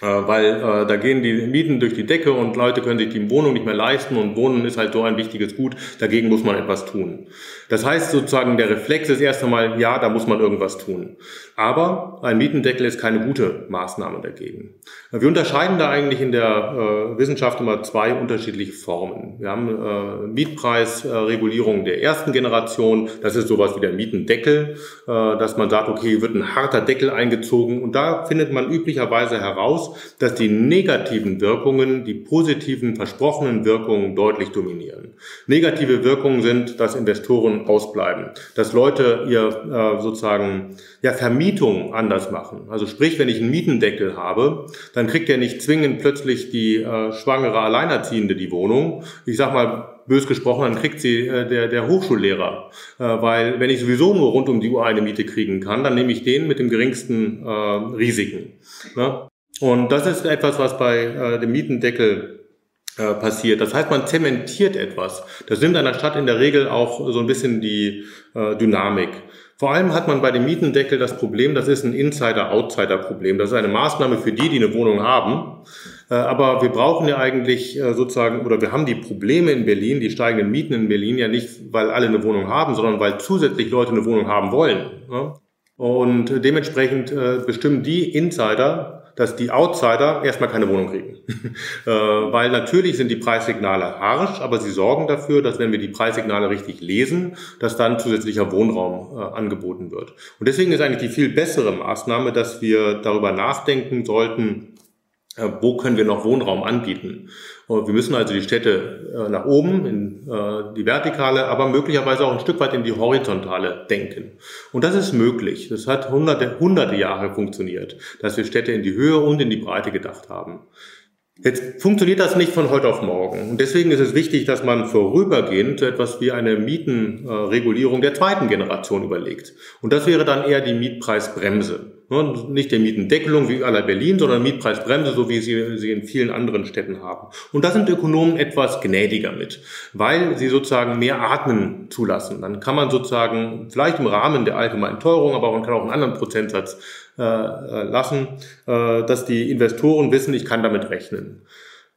Äh, weil äh, da gehen die Mieten durch die Decke und Leute können sich die Wohnung nicht mehr leisten und Wohnen ist halt so ein wichtiges Gut, dagegen muss man etwas tun. Das heißt sozusagen, der Reflex ist erst einmal, ja, da muss man irgendwas tun. Aber ein Mietendeckel ist keine gute Maßnahme dagegen. Wir unterscheiden da eigentlich in der äh, Wissenschaft immer zwei unterschiedliche Formen. Wir haben äh, Mietpreisregulierung der ersten Generation, das ist sowas wie der Mietendeckel, äh, dass man sagt, okay, wird ein harter Deckel eingezogen und da findet man üblicherweise heraus, dass die negativen Wirkungen die positiven versprochenen Wirkungen deutlich dominieren. Negative Wirkungen sind, dass Investoren ausbleiben, dass Leute ihr äh, sozusagen ja, Vermietung anders machen. Also sprich, wenn ich einen Mietendeckel habe, dann kriegt ja nicht zwingend plötzlich die äh, schwangere Alleinerziehende die Wohnung. Ich sag mal, bös gesprochen, dann kriegt sie äh, der, der Hochschullehrer. Äh, weil wenn ich sowieso nur rund um die Uhr eine Miete kriegen kann, dann nehme ich den mit dem geringsten äh, Risiken. Ne? Und das ist etwas, was bei äh, dem Mietendeckel äh, passiert. Das heißt, man zementiert etwas. Das nimmt einer Stadt in der Regel auch so ein bisschen die äh, Dynamik. Vor allem hat man bei dem Mietendeckel das Problem, das ist ein Insider-Outsider-Problem. Das ist eine Maßnahme für die, die eine Wohnung haben. Äh, aber wir brauchen ja eigentlich äh, sozusagen, oder wir haben die Probleme in Berlin, die steigenden Mieten in Berlin ja nicht, weil alle eine Wohnung haben, sondern weil zusätzlich Leute eine Wohnung haben wollen. Und dementsprechend äh, bestimmen die Insider, dass die Outsider erstmal keine Wohnung kriegen. äh, weil natürlich sind die Preissignale harsch, aber sie sorgen dafür, dass wenn wir die Preissignale richtig lesen, dass dann zusätzlicher Wohnraum äh, angeboten wird. Und deswegen ist eigentlich die viel bessere Maßnahme, dass wir darüber nachdenken sollten, äh, wo können wir noch Wohnraum anbieten. Wir müssen also die Städte äh, nach oben, in äh, die vertikale, aber möglicherweise auch ein Stück weit in die horizontale denken. Und das ist möglich. Das hat hunderte, hunderte Jahre funktioniert, dass wir Städte in die Höhe und in die Breite gedacht haben. Jetzt funktioniert das nicht von heute auf morgen. Und deswegen ist es wichtig, dass man vorübergehend etwas wie eine Mietenregulierung der zweiten Generation überlegt. Und das wäre dann eher die Mietpreisbremse. Nicht der Mietendeckelung wie aller Berlin, sondern Mietpreisbremse, so wie sie sie in vielen anderen Städten haben. Und da sind Ökonomen etwas gnädiger mit, weil sie sozusagen mehr Atmen zulassen. Dann kann man sozusagen vielleicht im Rahmen der allgemeinen Teuerung, aber man kann auch einen anderen Prozentsatz äh, äh, lassen, äh, dass die Investoren wissen, ich kann damit rechnen.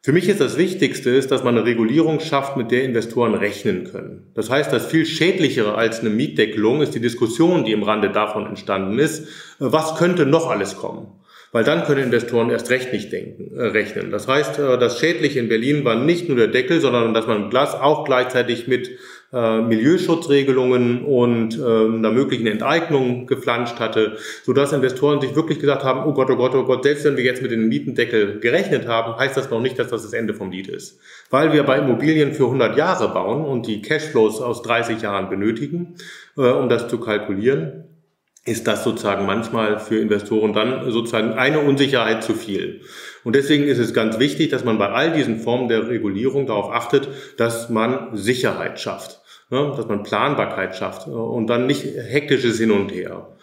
Für mich ist das Wichtigste, ist, dass man eine Regulierung schafft, mit der Investoren rechnen können. Das heißt, das viel schädlichere als eine Mietdeckelung ist die Diskussion, die im Rande davon entstanden ist, was könnte noch alles kommen. Weil dann können Investoren erst recht nicht denken, äh, rechnen. Das heißt, äh, das Schädliche in Berlin war nicht nur der Deckel, sondern dass man Glas auch gleichzeitig mit äh, Milieuschutzregelungen und äh, einer möglichen Enteignung geflanscht hatte, sodass Investoren sich wirklich gesagt haben, oh Gott, oh Gott, oh Gott, selbst wenn wir jetzt mit dem Mietendeckel gerechnet haben, heißt das noch nicht, dass das das Ende vom Lied ist. Weil wir bei Immobilien für 100 Jahre bauen und die Cashflows aus 30 Jahren benötigen, äh, um das zu kalkulieren, ist das sozusagen manchmal für Investoren dann sozusagen eine Unsicherheit zu viel. Und deswegen ist es ganz wichtig, dass man bei all diesen Formen der Regulierung darauf achtet, dass man Sicherheit schafft ne, dass man Planbarkeit schafft äh, und dann nicht hektisches Hin und Her.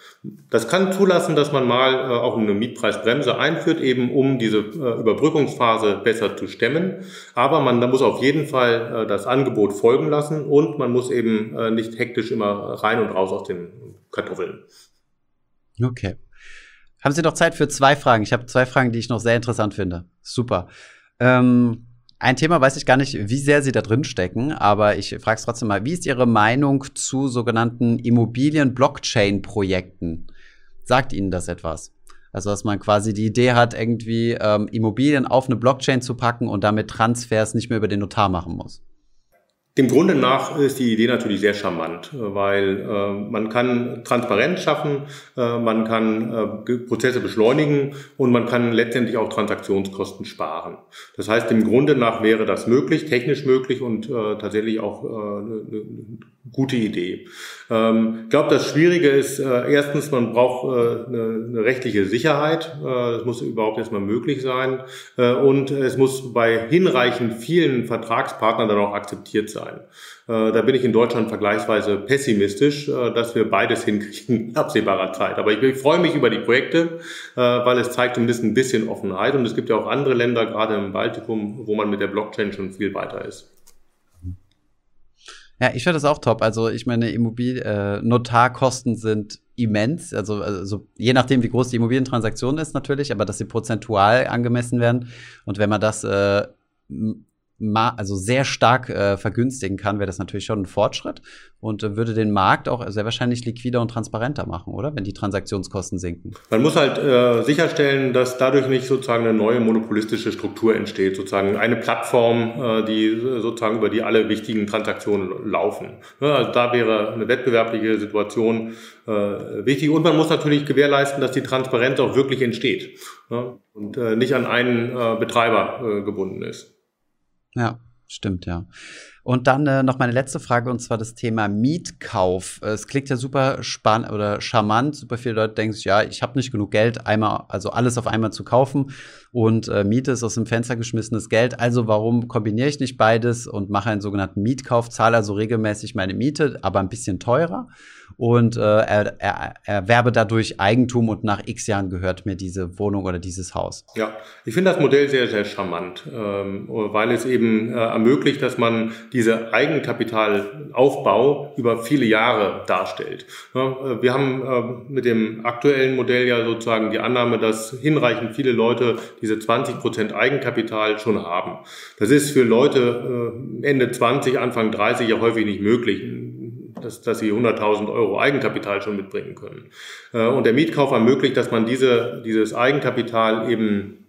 Das kann zulassen, dass man mal äh, auch eine Mietpreisbremse einführt, eben um diese äh, Überbrückungsphase besser zu stemmen. Aber man muss auf jeden Fall das Angebot folgen lassen und man muss eben nicht hektisch immer rein und raus aus den Kartoffeln. Okay. Haben Sie noch Zeit für zwei Fragen? Ich habe zwei Fragen, die ich noch sehr interessant finde. Super. Ähm ein Thema weiß ich gar nicht, wie sehr Sie da drin stecken, aber ich frage es trotzdem mal. Wie ist Ihre Meinung zu sogenannten Immobilien-Blockchain-Projekten? Sagt Ihnen das etwas? Also, dass man quasi die Idee hat, irgendwie ähm, Immobilien auf eine Blockchain zu packen und damit Transfers nicht mehr über den Notar machen muss. Dem Grunde nach ist die Idee natürlich sehr charmant, weil äh, man kann Transparenz schaffen, äh, man kann äh, Prozesse beschleunigen und man kann letztendlich auch Transaktionskosten sparen. Das heißt, dem Grunde nach wäre das möglich, technisch möglich und äh, tatsächlich auch äh, eine, eine gute Idee. Ähm, ich glaube, das Schwierige ist äh, erstens, man braucht äh, eine, rechtliche Sicherheit. Äh, das muss überhaupt erstmal möglich sein äh, und es muss bei hinreichend vielen Vertragspartnern dann auch akzeptiert sein. Äh, da bin ich in Deutschland vergleichsweise pessimistisch, äh, dass wir beides hinkriegen in absehbarer Zeit. Aber ich, freue mich über die Projekte, äh, weil es zeigt zumindest ein bisschen Offenheit. Und es gibt ja auch andere Länder, gerade im Baltikum, wo man mit der Blockchain schon viel weiter ist. Ja, ich finde das auch top. Also ich meine, Immobil äh, Notarkosten sind immens. Also, also je nachdem, wie groß die Immobilientransaktion ist natürlich, aber dass sie prozentual angemessen werden. Und wenn man das äh, also sehr stark äh, vergünstigen kann, wäre das natürlich schon ein Fortschritt und äh, würde den Markt auch sehr wahrscheinlich liquider und transparenter machen, oder? Wenn die Transaktionskosten sinken. Man muss halt äh, sicherstellen, dass dadurch nicht sozusagen eine neue monopolistische Struktur entsteht, sozusagen eine Plattform, äh, die sozusagen über die alle wichtigen Transaktionen laufen. Ja, also da wäre eine wettbewerbliche Situation äh, wichtig und man muss natürlich gewährleisten, dass die Transparenz auch wirklich entsteht ja, und äh, nicht an einen äh, Betreiber äh, gebunden ist. Ja, stimmt, ja. Und dann äh, noch meine letzte Frage und zwar das Thema Mietkauf. Es klingt ja super spannend oder charmant. Super viele Leute denken sich, ja, ich habe nicht genug Geld, einmal, also alles auf einmal zu kaufen und äh, Miete ist aus dem Fenster geschmissenes Geld. Also warum kombiniere ich nicht beides und mache einen sogenannten Mietkauf, zahle also regelmäßig meine Miete, aber ein bisschen teurer und äh, er, er, erwerbe dadurch Eigentum und nach x Jahren gehört mir diese Wohnung oder dieses Haus. Ja, ich finde das Modell sehr, sehr charmant, ähm, weil es eben äh, ermöglicht, dass man diese Eigenkapitalaufbau über viele Jahre darstellt. Ja, äh, wir haben äh, mit dem aktuellen Modell ja sozusagen die Annahme, dass hinreichend viele Leute diese 20 Prozent Eigenkapital schon haben. Das ist für Leute äh, Ende 20, Anfang 30 ja häufig nicht möglich dass, dass sie 100.000 Euro Eigenkapital schon mitbringen können. Äh, und der Mietkauf ermöglicht, dass man diese, dieses Eigenkapital eben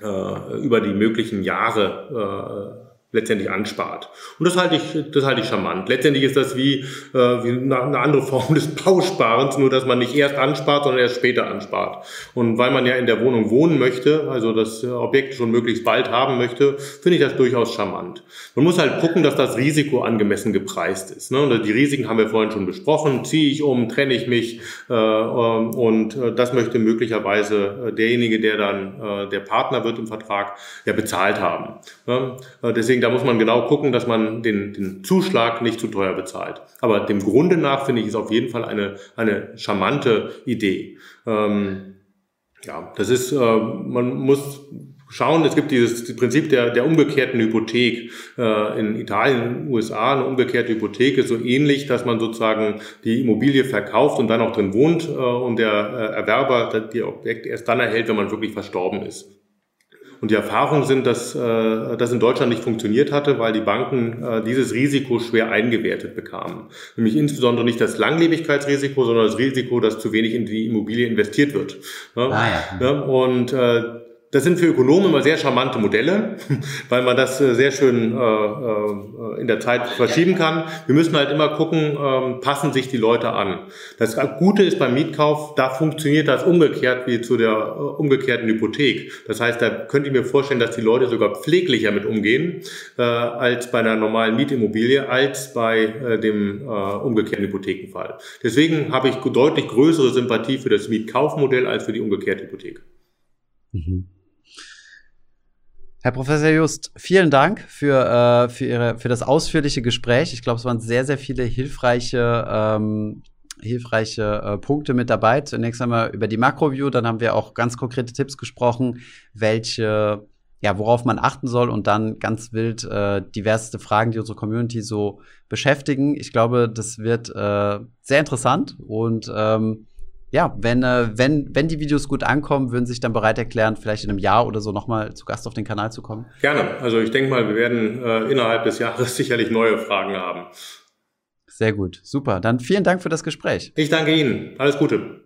äh, über die möglichen Jahre äh, letztendlich anspart. Und das halte ich, das halte ich charmant. Letztendlich ist das wie, äh, wie eine andere Form des Bausparens, nur dass man nicht erst anspart, sondern erst später anspart. Und weil man ja in der Wohnung wohnen möchte, also das Objekt schon möglichst bald haben möchte, finde ich das durchaus charmant. Man muss halt gucken, dass das Risiko angemessen gepreist ist. Ne? Und die Risiken haben wir vorhin schon besprochen. Ziehe ich um, trenne ich mich äh, ähm, und äh, das möchte möglicherweise äh, derjenige, der dann äh, der Partner wird im Vertrag, ja bezahlt haben. Ne? Äh, deswegen da muss man genau gucken, dass man den, den Zuschlag nicht zu teuer bezahlt. Aber dem Grunde nach finde ich es auf jeden Fall eine, eine charmante Idee. Ähm, ja, das ist, äh, man muss schauen, es gibt dieses Prinzip der, der umgekehrten Hypothek. Äh, in Italien, USA, eine umgekehrte Hypothek ist so ähnlich, dass man sozusagen die Immobilie verkauft und dann auch drin wohnt äh, und der äh, Erwerber die Objekte erst dann erhält, wenn man wirklich verstorben ist. Und die Erfahrungen sind, dass äh, das in Deutschland nicht funktioniert hatte, weil die Banken äh, dieses Risiko schwer eingewertet bekamen. Nämlich insbesondere nicht das Langlebigkeitsrisiko, sondern das Risiko, dass zu wenig in die Immobilie investiert wird. Ja? Ah, ja. Ja, und äh, das sind für Ökonomen immer sehr charmante Modelle, weil man das äh, sehr schön äh, äh, in der Zeit verschieben kann. Wir müssen halt immer gucken, ähm, passen sich die Leute an. Das Gute ist beim Mietkauf, da funktioniert das umgekehrt wie zu der umgekehrten Hypothek. Das heißt, da könnt ihr mir vorstellen, dass die Leute sogar pfleglicher mit umgehen als bei einer normalen Mietimmobilie, als bei dem umgekehrten Hypothekenfall. Deswegen habe ich deutlich größere Sympathie für das Mietkaufmodell als für die umgekehrte Hypothek. Mhm. Herr Professor Just, vielen Dank für, äh, für, Ihre, für das ausführliche Gespräch. Ich glaube, es waren sehr, sehr viele hilfreiche, ähm, hilfreiche äh, Punkte mit dabei. Zunächst einmal über die Makroview, dann haben wir auch ganz konkrete Tipps gesprochen, welche, ja, worauf man achten soll und dann ganz wild äh, diverseste Fragen, die unsere Community so beschäftigen. Ich glaube, das wird äh, sehr interessant und ähm, ja, wenn, äh, wenn, wenn die Videos gut ankommen, würden Sie sich dann bereit erklären, vielleicht in einem Jahr oder so nochmal zu Gast auf den Kanal zu kommen? Gerne. Also ich denke mal, wir werden äh, innerhalb des Jahres sicherlich neue Fragen haben. Sehr gut. Super. Dann vielen Dank für das Gespräch. Ich danke Ihnen. Alles Gute.